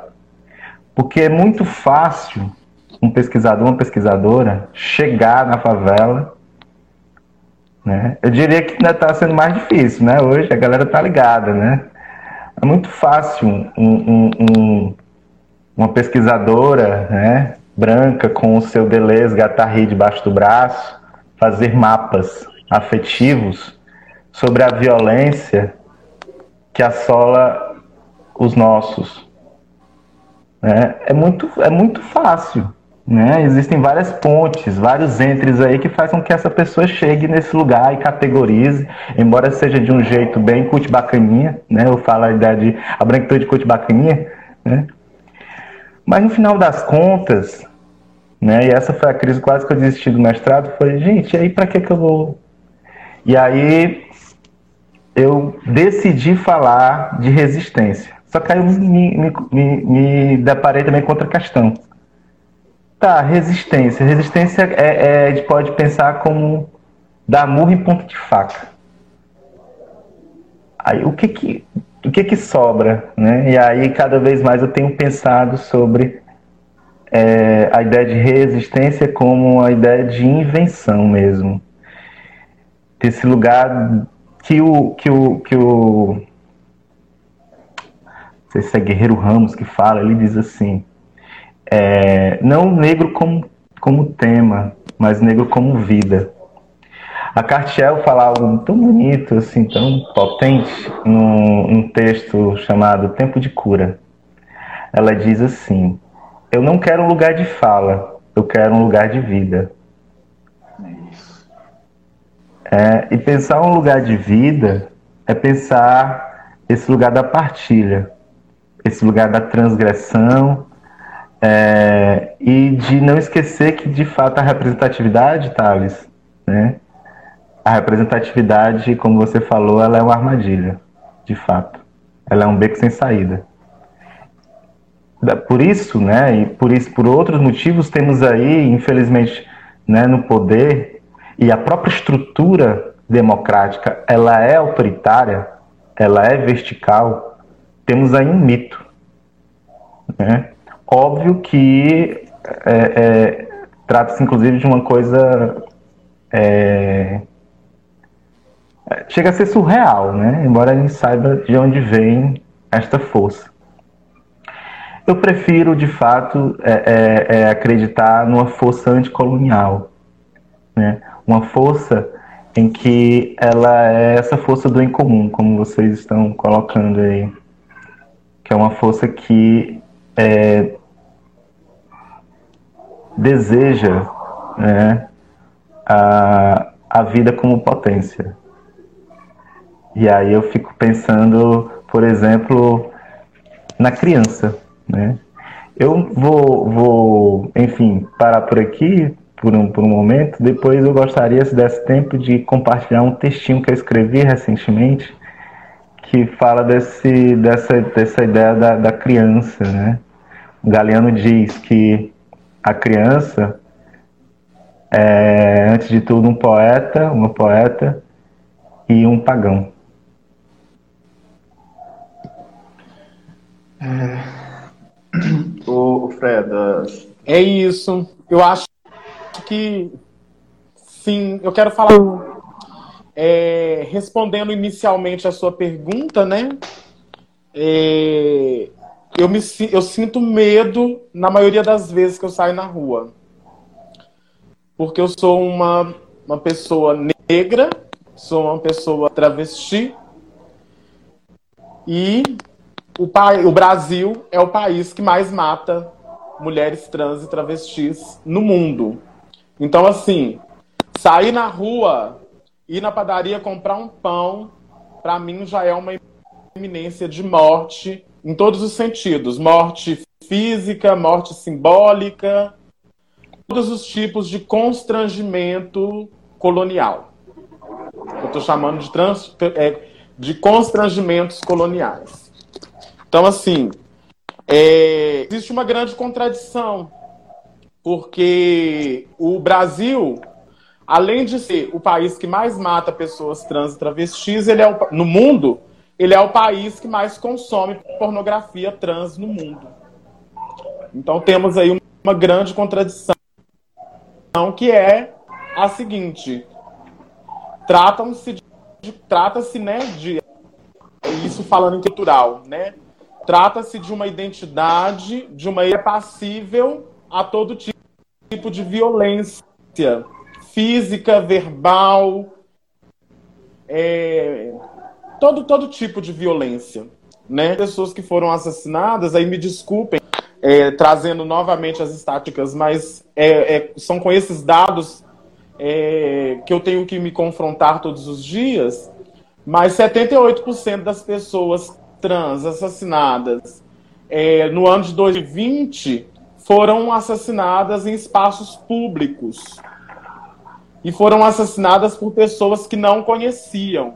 Porque é muito fácil um pesquisador, uma pesquisadora chegar na favela. Né? Eu diria que ainda está sendo mais difícil, né? Hoje a galera tá ligada, né? É muito fácil um, um, um, uma pesquisadora, né, branca com o seu Deleuze Guattari debaixo do braço, fazer mapas afetivos sobre a violência que assola os nossos. É, é, muito, é muito fácil. Né? Existem várias pontes, vários entres aí que fazem com que essa pessoa chegue nesse lugar e categorize, embora seja de um jeito bem bacaninha, né? Eu falo a ideia de a branquitude bacaninha, né? Mas no final das contas, né? E essa foi a crise quase que eu desisti do mestrado, foi, gente, aí para que que eu vou? E aí eu decidi falar de resistência. Só que aí eu me, me, me, me deparei também com outra questão. Tá, resistência. Resistência é, é, a gente pode pensar como dar murro em ponto de faca. Aí o que que, o que que sobra, né? E aí cada vez mais eu tenho pensado sobre é, a ideia de resistência como a ideia de invenção mesmo. Desse lugar que o que o que o não sei se é Guerreiro Ramos que fala, ele diz assim: é, não negro como como tema, mas negro como vida. A Cartiel fala algo tão bonito, assim, tão potente, num, num texto chamado Tempo de Cura. Ela diz assim: Eu não quero um lugar de fala, eu quero um lugar de vida. É, e pensar um lugar de vida é pensar esse lugar da partilha, esse lugar da transgressão, é, e de não esquecer que, de fato, a representatividade, Thales, né? A representatividade, como você falou, ela é uma armadilha, de fato. Ela é um beco sem saída. Por isso, né, e por isso, por outros motivos, temos aí, infelizmente, né, no poder e a própria estrutura democrática ela é autoritária, ela é vertical, temos aí um mito. Né? Óbvio que é, é, trata-se inclusive de uma coisa. É, chega a ser surreal, né? embora a gente saiba de onde vem esta força. Eu prefiro, de fato, é, é, é acreditar numa força anticolonial. Né? uma força em que ela é essa força do incomum, como vocês estão colocando aí, que é uma força que é, deseja né, a, a vida como potência. E aí eu fico pensando, por exemplo, na criança, né? Eu vou, vou, enfim, parar por aqui por um, por um momento. Depois eu gostaria, se desse tempo, de compartilhar um textinho que eu escrevi recentemente, que fala desse, dessa, dessa ideia da, da criança. Né? O Galeano diz que a criança é, antes de tudo, um poeta, uma poeta e um pagão. É... Freda? É isso. Eu acho que sim, eu quero falar é, respondendo inicialmente a sua pergunta, né? É, eu, me, eu sinto medo na maioria das vezes que eu saio na rua. Porque eu sou uma, uma pessoa negra, sou uma pessoa travesti. E o, o Brasil é o país que mais mata mulheres trans e travestis no mundo. Então, assim, sair na rua, ir na padaria comprar um pão, para mim já é uma iminência de morte em todos os sentidos: morte física, morte simbólica, todos os tipos de constrangimento colonial. Eu estou chamando de, trans, é, de constrangimentos coloniais. Então, assim, é, existe uma grande contradição, porque o Brasil, além de ser o país que mais mata pessoas trans e travestis, ele é o, no mundo, ele é o país que mais consome pornografia trans no mundo. Então temos aí uma grande contradição, que é a seguinte: tratam-se trata-se, né, de isso falando em cultural, né? Trata-se de uma identidade, de uma ilha passível a todo tipo de violência física, verbal, é, todo, todo tipo de violência. Né? Pessoas que foram assassinadas, aí me desculpem, é, trazendo novamente as estáticas, mas é, é são com esses dados é, que eu tenho que me confrontar todos os dias, mas 78% das pessoas trans assassinadas é, no ano de 2020 foram assassinadas em espaços públicos. E foram assassinadas por pessoas que não conheciam.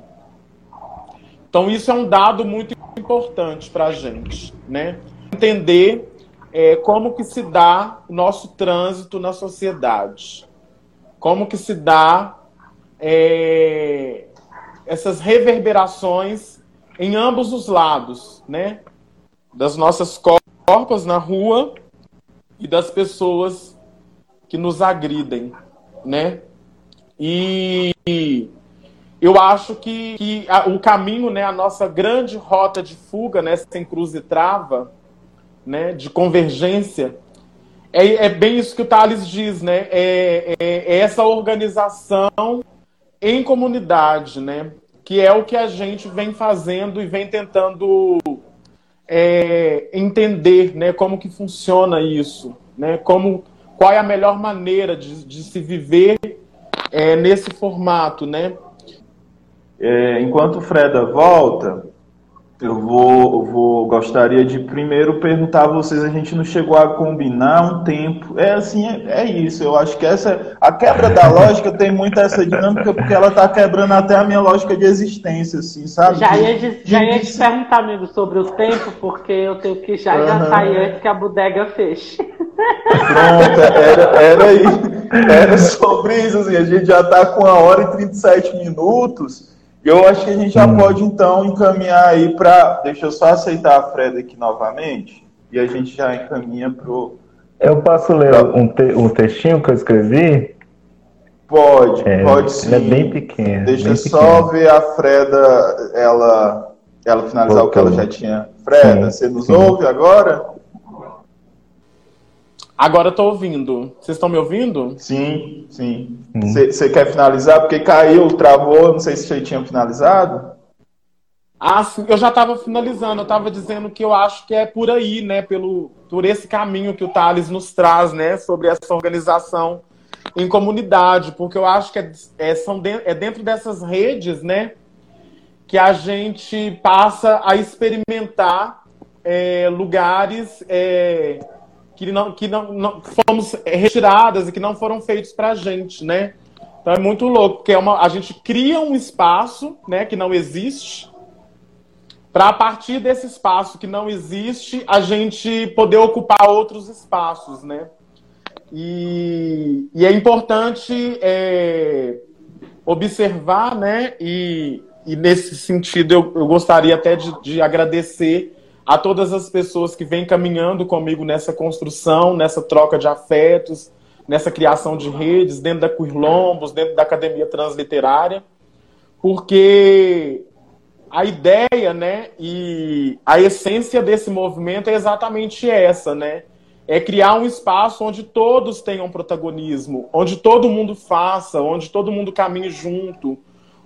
Então, isso é um dado muito importante para a gente, né? Entender é, como que se dá o nosso trânsito na sociedade. Como que se dá é, essas reverberações em ambos os lados, né? Das nossas corpos na rua e das pessoas que nos agridem, né? E eu acho que, que a, o caminho, né, a nossa grande rota de fuga né, cruz e trava, né, de convergência, é, é bem isso que o Thales diz, né? É, é, é essa organização em comunidade, né? Que é o que a gente vem fazendo e vem tentando é, entender né, como que funciona isso, né, como, qual é a melhor maneira de, de se viver é, nesse formato. Né? É, enquanto Freda volta, eu vou, vou gostaria de primeiro perguntar a vocês, a gente não chegou a combinar um tempo. É assim, é, é isso. Eu acho que essa a quebra da lógica tem muito essa dinâmica porque ela está quebrando até a minha lógica de existência, assim, sabe? Já ia, de, já ia te perguntar, amigo, sobre o tempo, porque eu tenho que já, uhum. já sair antes que a bodega feche. Pronto, era, era aí. Era sobre isso, assim, a gente já está com uma hora e 37 minutos. Eu acho que a gente já hum. pode, então, encaminhar aí para. Deixa eu só aceitar a Fred aqui novamente. E a gente já encaminha para o. Eu posso ler um, te um textinho que eu escrevi? Pode, é, pode sim. Ele é bem pequeno. Deixa bem só pequeno. ver a Freda, ela, ela finalizar Voltou. o que ela já tinha. Freda, sim, você nos sim. ouve agora? Agora eu tô ouvindo. Vocês estão me ouvindo? Sim, sim. Você hum. quer finalizar? Porque caiu, travou, não sei se você tinha finalizado. Ah, sim, eu já estava finalizando, eu estava dizendo que eu acho que é por aí, né, pelo, por esse caminho que o Thales nos traz, né, sobre essa organização em comunidade, porque eu acho que é, é, são de, é dentro dessas redes, né, que a gente passa a experimentar é, lugares é, que não, que não, não fomos retiradas e que não foram feitos para a gente, né? Então é muito louco, porque é uma, a gente cria um espaço, né, que não existe, para a partir desse espaço que não existe, a gente poder ocupar outros espaços, né? E, e é importante é, observar, né? E, e nesse sentido eu, eu gostaria até de, de agradecer a todas as pessoas que vêm caminhando comigo nessa construção, nessa troca de afetos, nessa criação de redes, dentro da Quirlombos, dentro da Academia Transliterária, porque a ideia, né, e a essência desse movimento é exatamente essa, né? É criar um espaço onde todos tenham protagonismo, onde todo mundo faça, onde todo mundo caminhe junto,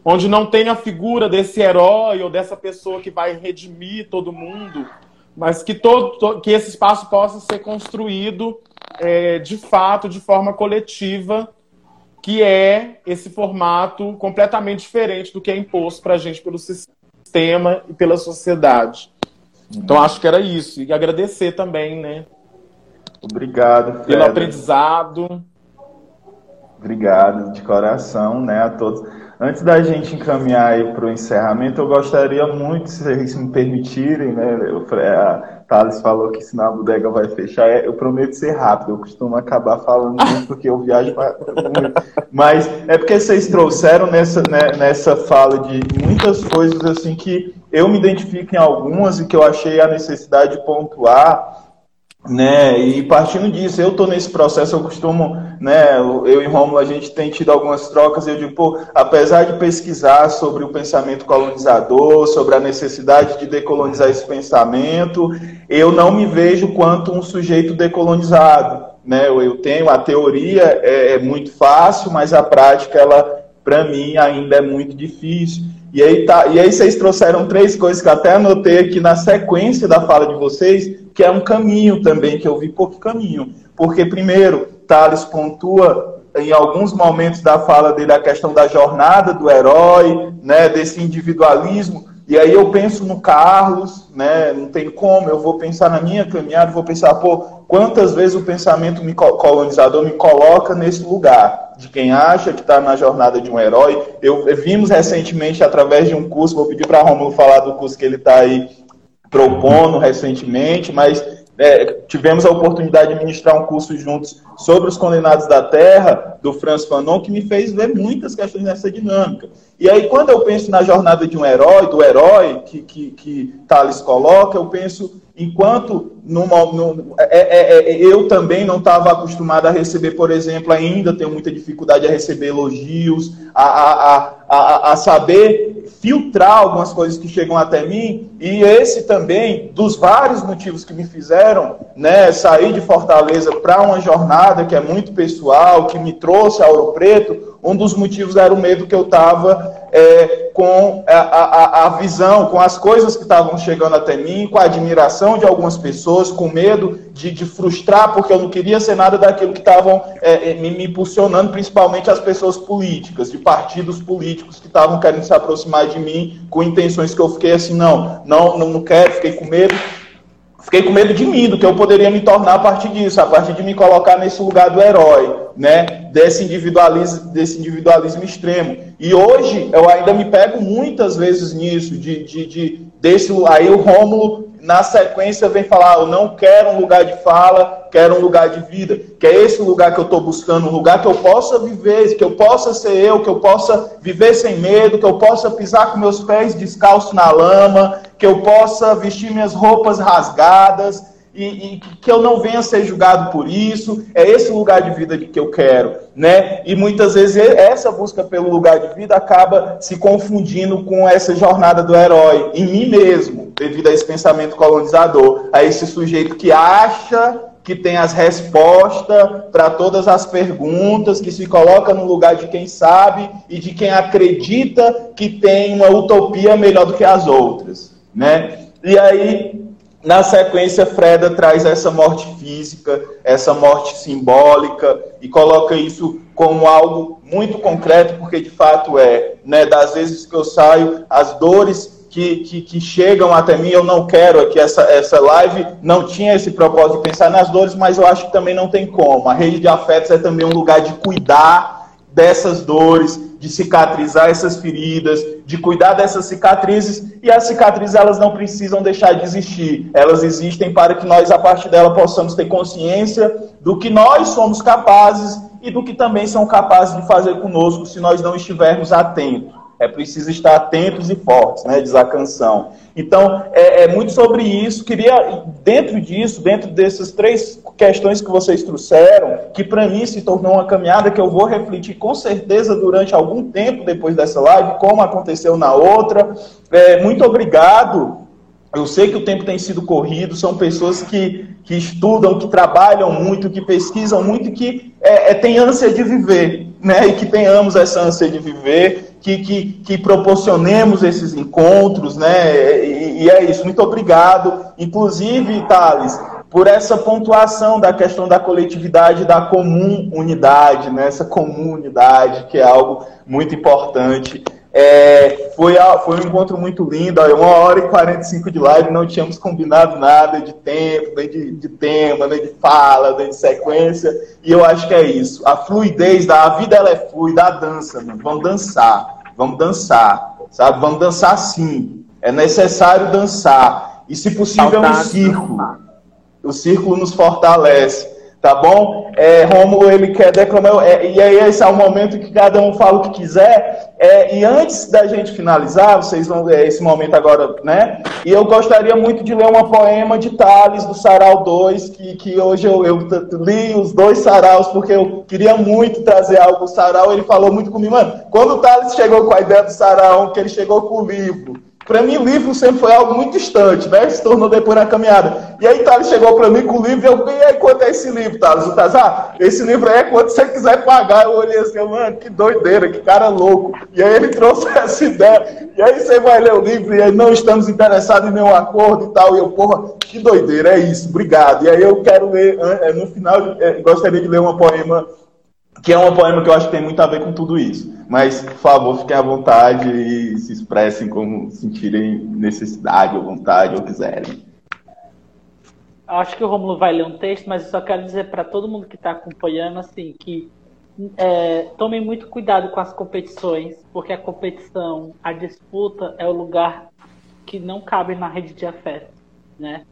onde não tem a figura desse herói ou dessa pessoa que vai redimir todo mundo, mas que todo que esse espaço possa ser construído é, de fato de forma coletiva, que é esse formato completamente diferente do que é imposto para a gente pelo sistema e pela sociedade. Então acho que era isso e agradecer também, né? Obrigado Fred. pelo aprendizado. Obrigado de coração, né, a todos. Antes da gente encaminhar para o encerramento, eu gostaria muito, se vocês me permitirem, né? A Thales falou que senão a bodega vai fechar. É, eu prometo ser rápido, eu costumo acabar falando muito porque eu viajo muito. Mas é porque vocês trouxeram nessa, né, nessa fala de muitas coisas assim que eu me identifico em algumas e que eu achei a necessidade de pontuar né? E partindo disso, eu estou nesse processo, eu costumo, né? Eu e Romulo, a gente tem tido algumas trocas. Eu digo, pô, apesar de pesquisar sobre o pensamento colonizador, sobre a necessidade de decolonizar esse pensamento, eu não me vejo quanto um sujeito decolonizado, né? Eu tenho a teoria é, é muito fácil, mas a prática ela, para mim, ainda é muito difícil. E aí, tá, e aí vocês trouxeram três coisas que eu até anotei aqui na sequência da fala de vocês, que é um caminho também, que eu vi, pouco caminho. Porque, primeiro, Thales pontua em alguns momentos da fala dele a questão da jornada do herói, né, desse individualismo, e aí eu penso no Carlos, né? Não tem como, eu vou pensar na minha caminhada, vou pensar, pô, quantas vezes o pensamento colonizador me coloca nesse lugar de quem acha que está na jornada de um herói. Eu vimos recentemente através de um curso, vou pedir para Romulo falar do curso que ele está aí propondo recentemente, mas é, tivemos a oportunidade de ministrar um curso juntos sobre os condenados da terra, do Franz Fanon, que me fez ver muitas questões nessa dinâmica. E aí, quando eu penso na jornada de um herói, do herói que, que, que Thales coloca, eu penso enquanto numa, numa, é, é, é, eu também não estava acostumado a receber, por exemplo, ainda tenho muita dificuldade a receber elogios, a, a, a, a saber filtrar algumas coisas que chegam até mim, e esse também, dos vários motivos que me fizeram né, sair de Fortaleza para uma jornada que é muito pessoal, que me trouxe a Ouro Preto, um dos motivos era o medo que eu estava é, com a, a, a, visão, com as coisas que estavam chegando até mim, com a admiração de algumas pessoas, com medo de, de frustrar, porque eu não queria ser nada daquilo que estavam é, é me, me impulsionando, principalmente as pessoas políticas, de partidos políticos que estavam querendo se aproximar de mim com intenções que eu fiquei assim, não, não, não quero, fiquei com medo. Fiquei com medo de mim, do que eu poderia me tornar a partir disso, a partir de me colocar nesse lugar do herói, né? Desse individualismo, desse individualismo extremo. E hoje eu ainda me pego muitas vezes nisso, de, de, de desse aí o Rômulo na sequência vem falar, eu não quero um lugar de fala, quero um lugar de vida, que é esse lugar que eu estou buscando, um lugar que eu possa viver, que eu possa ser eu, que eu possa viver sem medo, que eu possa pisar com meus pés descalço na lama, que eu possa vestir minhas roupas rasgadas, e, e, que eu não venha ser julgado por isso. É esse lugar de vida que eu quero, né? E muitas vezes essa busca pelo lugar de vida acaba se confundindo com essa jornada do herói em mim mesmo, devido a esse pensamento colonizador, a esse sujeito que acha que tem as respostas para todas as perguntas, que se coloca no lugar de quem sabe e de quem acredita que tem uma utopia melhor do que as outras, né? E aí na sequência, Freda traz essa morte física, essa morte simbólica e coloca isso como algo muito concreto, porque de fato é, né, das vezes que eu saio, as dores que, que, que, chegam até mim, eu não quero aqui, essa, essa live não tinha esse propósito de pensar nas dores, mas eu acho que também não tem como. A rede de afetos é também um lugar de cuidar dessas dores, de cicatrizar essas feridas, de cuidar dessas cicatrizes, e as cicatrizes elas não precisam deixar de existir. Elas existem para que nós, a partir dela, possamos ter consciência do que nós somos capazes e do que também são capazes de fazer conosco se nós não estivermos atentos. É preciso estar atentos e fortes, né? Diz a canção. Então, é, é, muito sobre isso. Queria, dentro disso, dentro dessas três questões que vocês trouxeram, que para mim se tornou uma caminhada que eu vou refletir com certeza durante algum tempo depois dessa live, como aconteceu na outra. É, muito obrigado. Eu sei que o tempo tem sido corrido, são pessoas que, que estudam, que trabalham muito, que pesquisam muito que é, é, têm ânsia de viver, né? E que tenhamos essa ânsia de viver que, que, que proporcionemos esses encontros, né? E, e, é isso. Muito obrigado. Inclusive, Thales, por essa pontuação da questão da coletividade, da comum unidade, né? Essa comunidade, que é algo muito importante. É, foi, foi um encontro muito lindo, uma hora e 45 de live, não tínhamos combinado nada de tempo, nem de, de tema, nem de fala, nem de sequência, e eu acho que é isso. A fluidez da a vida ela é fluida, a dança, mano. vamos dançar, vamos dançar, sabe? Vamos dançar sim. É necessário dançar. E se possível, um círculo. O círculo nos fortalece tá bom? É, ele quer declamar, é, e aí esse é o momento que cada um fala o que quiser, é, e antes da gente finalizar, vocês vão ver esse momento agora, né? E eu gostaria muito de ler uma poema de Tales, do Sarau 2, que, que hoje eu, eu li os dois saraus, porque eu queria muito trazer algo do Sarau, ele falou muito comigo, mano, quando o Tales chegou com a ideia do Sarau, que ele chegou com o livro, para mim, livro sempre foi algo muito distante, né? Se tornou depois na caminhada. E aí, Thales chegou para mim com o livro e eu, e aí, quanto é esse livro, Thales? O Thales, ah, esse livro aí é quanto você quiser pagar. Eu olhei assim, mano, que doideira, que cara louco. E aí ele trouxe essa ideia. E aí você vai ler o livro e aí não estamos interessados em nenhum acordo e tal. E eu, porra, que doideira, é isso, obrigado. E aí eu quero ler, é, no final, é, gostaria de ler uma poema que é um poema que eu acho que tem muito a ver com tudo isso. Mas, por favor, fiquem à vontade e se expressem como sentirem necessidade ou vontade ou quiserem. Acho que o Romulo vai ler um texto, mas eu só quero dizer para todo mundo que está acompanhando assim que é, tomem muito cuidado com as competições, porque a competição, a disputa é o lugar que não cabe na rede de afeto, né?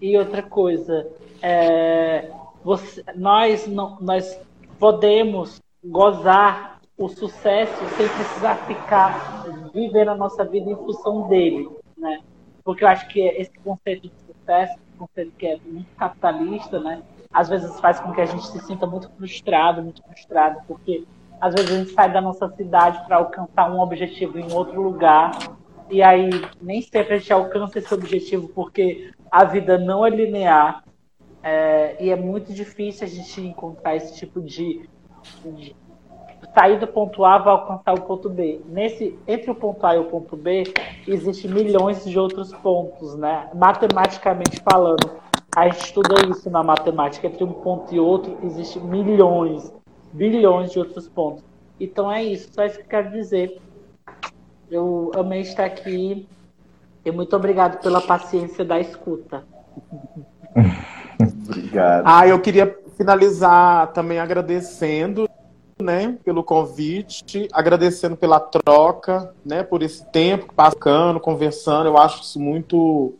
E outra coisa, é, você, nós, não, nós podemos gozar o sucesso sem precisar ficar vivendo a nossa vida em função dele, né? Porque eu acho que esse conceito de sucesso, conceito que é muito capitalista, né? Às vezes faz com que a gente se sinta muito frustrado, muito frustrado, porque às vezes a gente sai da nossa cidade para alcançar um objetivo em outro lugar e aí nem sempre a gente alcança esse objetivo porque a vida não é linear é, e é muito difícil a gente encontrar esse tipo de, de sair do ponto A para alcançar o ponto B. Nesse, entre o ponto A e o ponto B, existem milhões de outros pontos, né? Matematicamente falando, a gente estuda isso na matemática. Entre um ponto e outro, existem milhões, bilhões de outros pontos. Então é isso, só isso que eu quero dizer. Eu amei estar aqui e muito obrigado pela paciência da escuta. Obrigado. Ah, eu queria finalizar também agradecendo, né, pelo convite, agradecendo pela troca, né, por esse tempo passando, conversando. Eu acho isso muito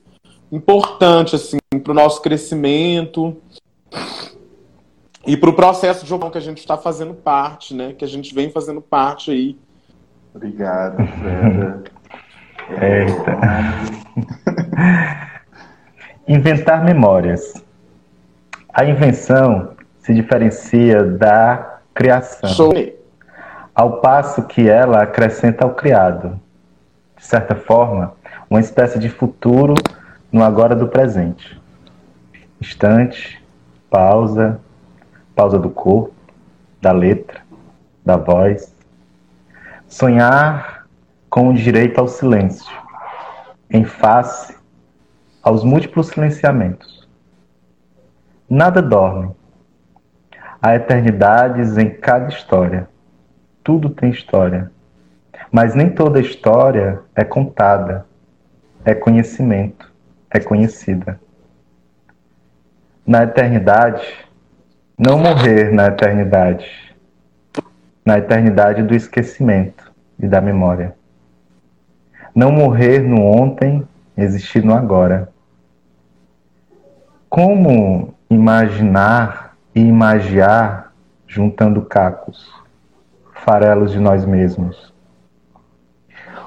importante assim para o nosso crescimento e para o processo de jogo que a gente está fazendo parte, né, que a gente vem fazendo parte aí. Obrigado, Fred. Eita. Inventar memórias. A invenção se diferencia da criação, Show. ao passo que ela acrescenta ao criado. De certa forma, uma espécie de futuro no agora do presente. Instante, pausa, pausa do corpo, da letra, da voz. Sonhar com o direito ao silêncio, em face aos múltiplos silenciamentos Nada dorme. Há eternidades em cada história. Tudo tem história. Mas nem toda história é contada, é conhecimento, é conhecida. Na eternidade, não morrer na eternidade, na eternidade do esquecimento e da memória. Não morrer no ontem, existir no agora. Como imaginar e imagiar juntando cacos, farelos de nós mesmos.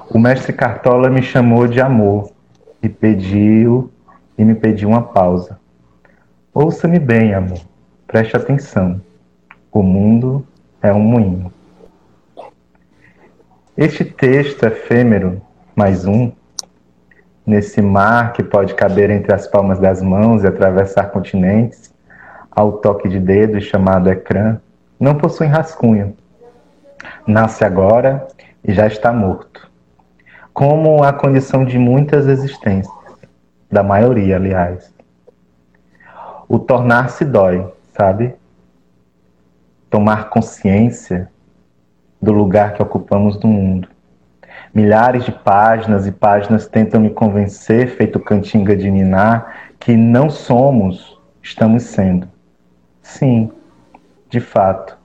O mestre Cartola me chamou de amor e pediu e me pediu uma pausa. Ouça-me bem, amor. Preste atenção. O mundo é um moinho. Este texto efêmero, mais um, nesse mar que pode caber entre as palmas das mãos e atravessar continentes, ao toque de dedo chamado ecrã, não possui rascunho. Nasce agora e já está morto. Como a condição de muitas existências, da maioria, aliás. O tornar-se dói, sabe? Tomar consciência do lugar que ocupamos no mundo. Milhares de páginas e páginas tentam me convencer, feito cantinga de ninar, que não somos, estamos sendo. Sim, de fato.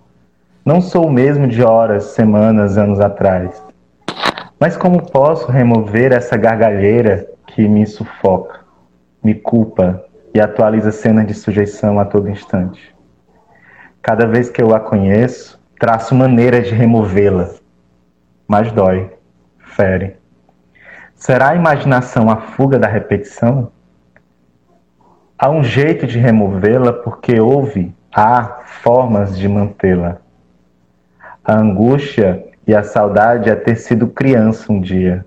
Não sou o mesmo de horas, semanas, anos atrás. Mas como posso remover essa gargalheira que me sufoca, me culpa e atualiza cenas de sujeição a todo instante? Cada vez que eu a conheço, traço maneiras de removê-la, mas dói, fere. Será a imaginação a fuga da repetição? Há um jeito de removê-la porque houve, há formas de mantê-la. A angústia e a saudade é ter sido criança um dia,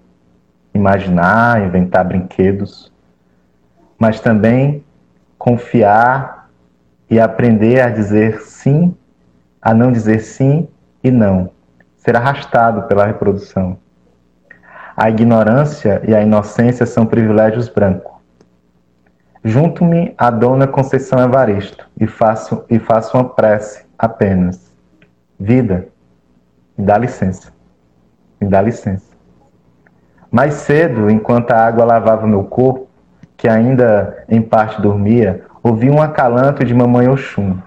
imaginar, inventar brinquedos, mas também confiar e aprender a dizer sim a não dizer sim e não, ser arrastado pela reprodução. A ignorância e a inocência são privilégios brancos. Junto-me à dona Conceição Evaristo e faço, e faço uma prece apenas. Vida, me dá licença. Me dá licença. Mais cedo, enquanto a água lavava meu corpo, que ainda em parte dormia, ouvi um acalanto de mamãe Oxum.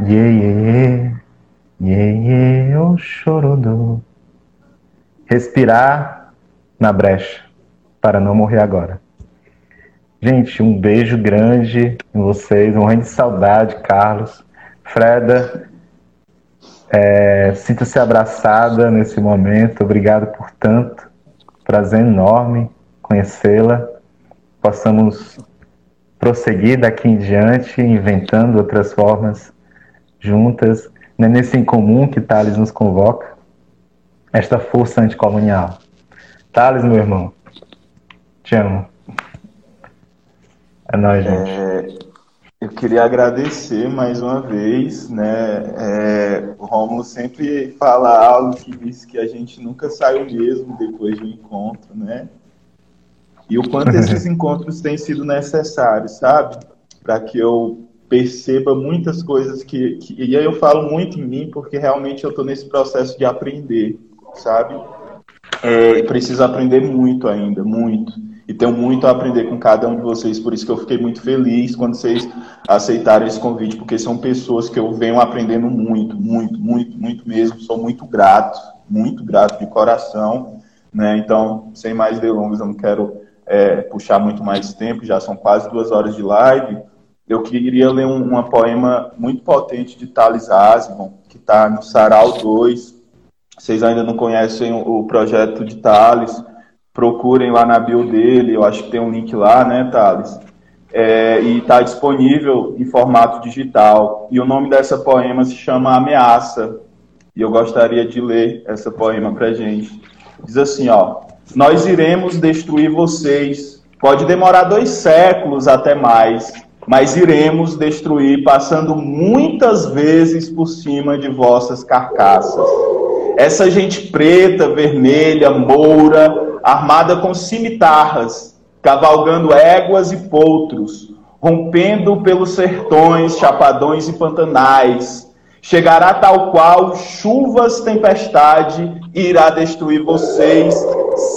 Iê, iê, iê. Iê, chorodô. Respirar na brecha para não morrer agora. Gente, um beijo grande em vocês, um de saudade, Carlos. Freda, é, sinta-se abraçada nesse momento. Obrigado por tanto. Prazer enorme conhecê-la. Possamos prosseguir daqui em diante, inventando outras formas juntas é nesse em comum que Thales nos convoca, esta força anticolonial. Thales, meu irmão, te amo. É nóis, gente. É, eu queria agradecer mais uma vez, né? É, o Romulo sempre fala algo que diz que a gente nunca sai o mesmo depois do encontro, né? E o quanto esses encontros têm sido necessários, sabe? Para que eu perceba muitas coisas que, que, E aí eu falo muito em mim, porque realmente eu estou nesse processo de aprender, sabe? É, e preciso aprender muito ainda, muito. E tenho muito a aprender com cada um de vocês, por isso que eu fiquei muito feliz quando vocês aceitaram esse convite, porque são pessoas que eu venho aprendendo muito, muito, muito, muito mesmo. Sou muito grato, muito grato de coração. Né? Então, sem mais delongas, eu não quero é, puxar muito mais tempo, já são quase duas horas de live eu queria ler um, uma poema muito potente de Thales Asbon, que está no Sarau 2. Vocês ainda não conhecem o, projeto de Thales, procurem lá na bio dele, eu acho que tem um link lá, né, Thales? É, e está disponível em formato digital. E o nome dessa poema se chama Ameaça. E eu gostaria de ler essa poema para gente. Diz assim, ó: Nós iremos destruir vocês. Pode demorar dois séculos até mais mas iremos destruir, passando muitas vezes por cima de vossas carcaças. Essa gente preta, vermelha, moura, armada com cimitarras, cavalgando éguas e potros, rompendo pelos sertões, chapadões e pantanais, chegará tal qual chuvas, tempestade, e irá destruir vocês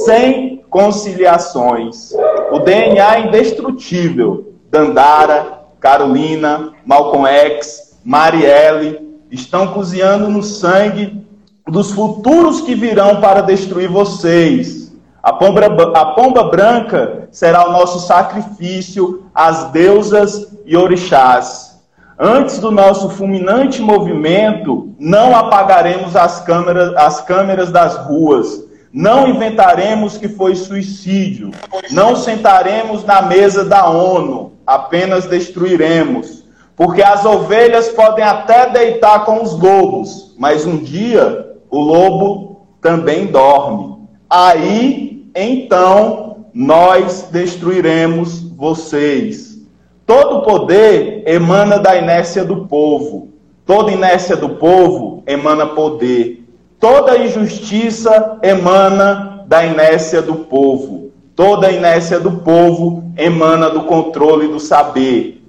sem conciliações. O DNA indestrutível Dandara, Carolina, Malcolm X, Marielle, estão cozinhando no sangue dos futuros que virão para destruir vocês. A pomba, a pomba branca será o nosso sacrifício às deusas e orixás. Antes do nosso fulminante movimento, não apagaremos as câmeras, as câmeras das ruas, Não inventaremos que foi suicídio. Não sentaremos na mesa da ONU. Apenas destruiremos. Porque as ovelhas podem até deitar com os lobos, mas um dia o lobo também dorme. Aí, então, nós destruiremos vocês. Todo poder emana da inércia do povo. Toda inércia do povo emana poder. Toda injustiça emana da inércia do povo. Toda inércia do povo emana do controle do saber.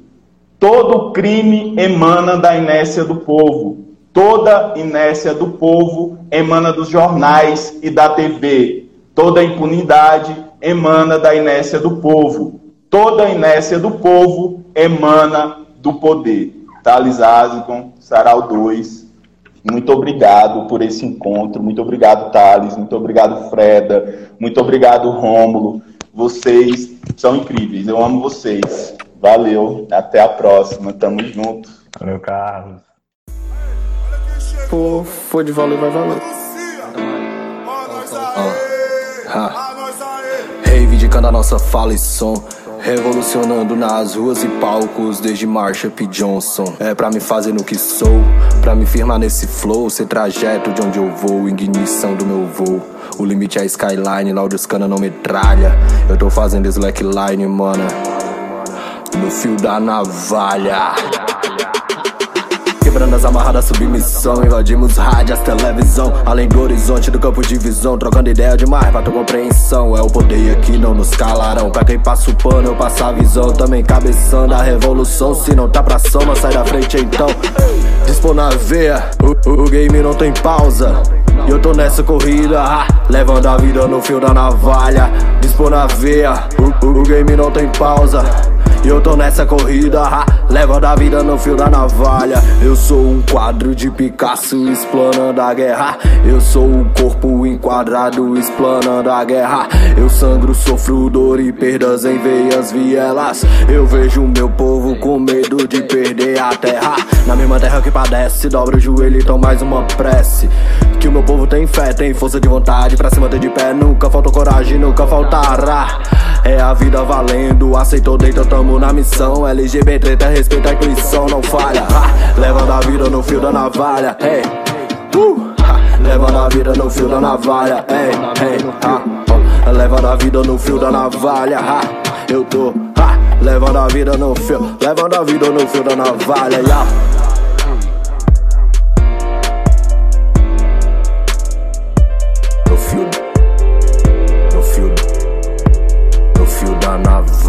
Todo crime emana da inércia do povo. Toda inércia do povo emana dos jornais e da TV. Toda impunidade emana da inércia do povo. Toda inércia do povo emana do poder. Thales Asicon, Sarau 2, muito obrigado por esse encontro. Muito obrigado, Thales. Muito obrigado, Freda. Muito obrigado, Rômulo. Vocês são incríveis. Eu amo vocês. Valeu. Até a próxima. Tamo junto. Valeu, Carlos. Pô, foi de valer, vai valer. Ah. Reivindicando a nossa fala e som. Revolucionando nas ruas e palcos desde Marsha P. Johnson. É pra me fazer no que sou, pra me firmar nesse flow, ser trajeto de onde eu vou, ignição do meu voo. O limite é a skyline, lá os cana não metralha. Eu tô fazendo slackline, mana. No fio da navalha. Quebrando as amarradas, submissão. Invadimos rádios, televisão. Além do horizonte do campo de visão. Trocando ideia demais pra tua compreensão. É o poder aqui, não nos calarão. Pra quem passa o pano, eu passo a visão. Também cabeçando a revolução. Se não tá pra soma, sai da frente então. Dispor na veia, o, o, o game não tem pausa. E eu tô nessa corrida, levando a vida no fio da navalha. Dispor na veia, o, o, o game não tem pausa. Eu tô nessa corrida, ha, leva da vida no fio da navalha. Eu sou um quadro de Picasso explanando a guerra. Eu sou o corpo enquadrado explanando a guerra. Eu sangro, sofro dor e perdas em veias vielas. Eu vejo meu povo com medo de perder a terra. Na mesma terra que padece, dobra o joelho e então mais uma prece. Que o meu povo tem fé, tem força de vontade pra se manter de pé. Nunca faltou coragem, nunca faltará. É a vida valendo, aceitou, deita, tamo na missão. LGBT treta, respeita a intuição, não falha. Ha, levando a vida no fio da navalha, hey. Uh, levando a vida no fio da navalha, hey, hey, oh, levando a vida no fio da navalha, ha, eu tô, ha, levando a vida no fio, levando a vida no fio da navalha, yeah.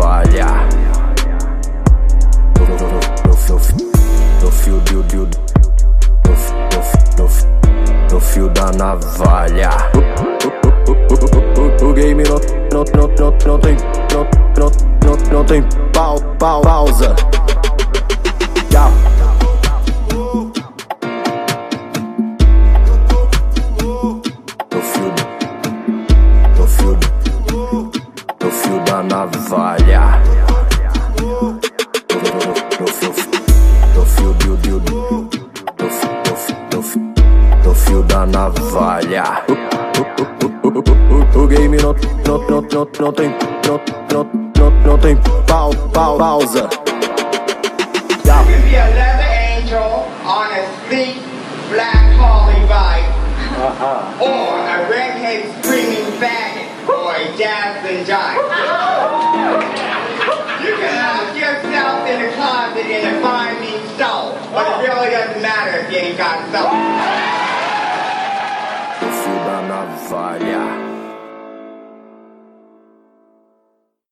Navalha. No, fio, do, do, no, fi- no, fi- no, fi- no fio da navalha. O, game não, não, não, não, não tem, não, não, não, não tem pau, pau, pausa. Yeah. Da navalha. No, no fio, do, do, do. no, fi- no, fi- no, fi- no fio da navalha. O, game não, não, não, não, não tem, não, não, não, não tem pau, pau, pausa. Yeah. You could be a leather angel on a sleek black Harley bike, or a redhead screaming faggot, or a dazzling giant. Got soul. No fio da navalha.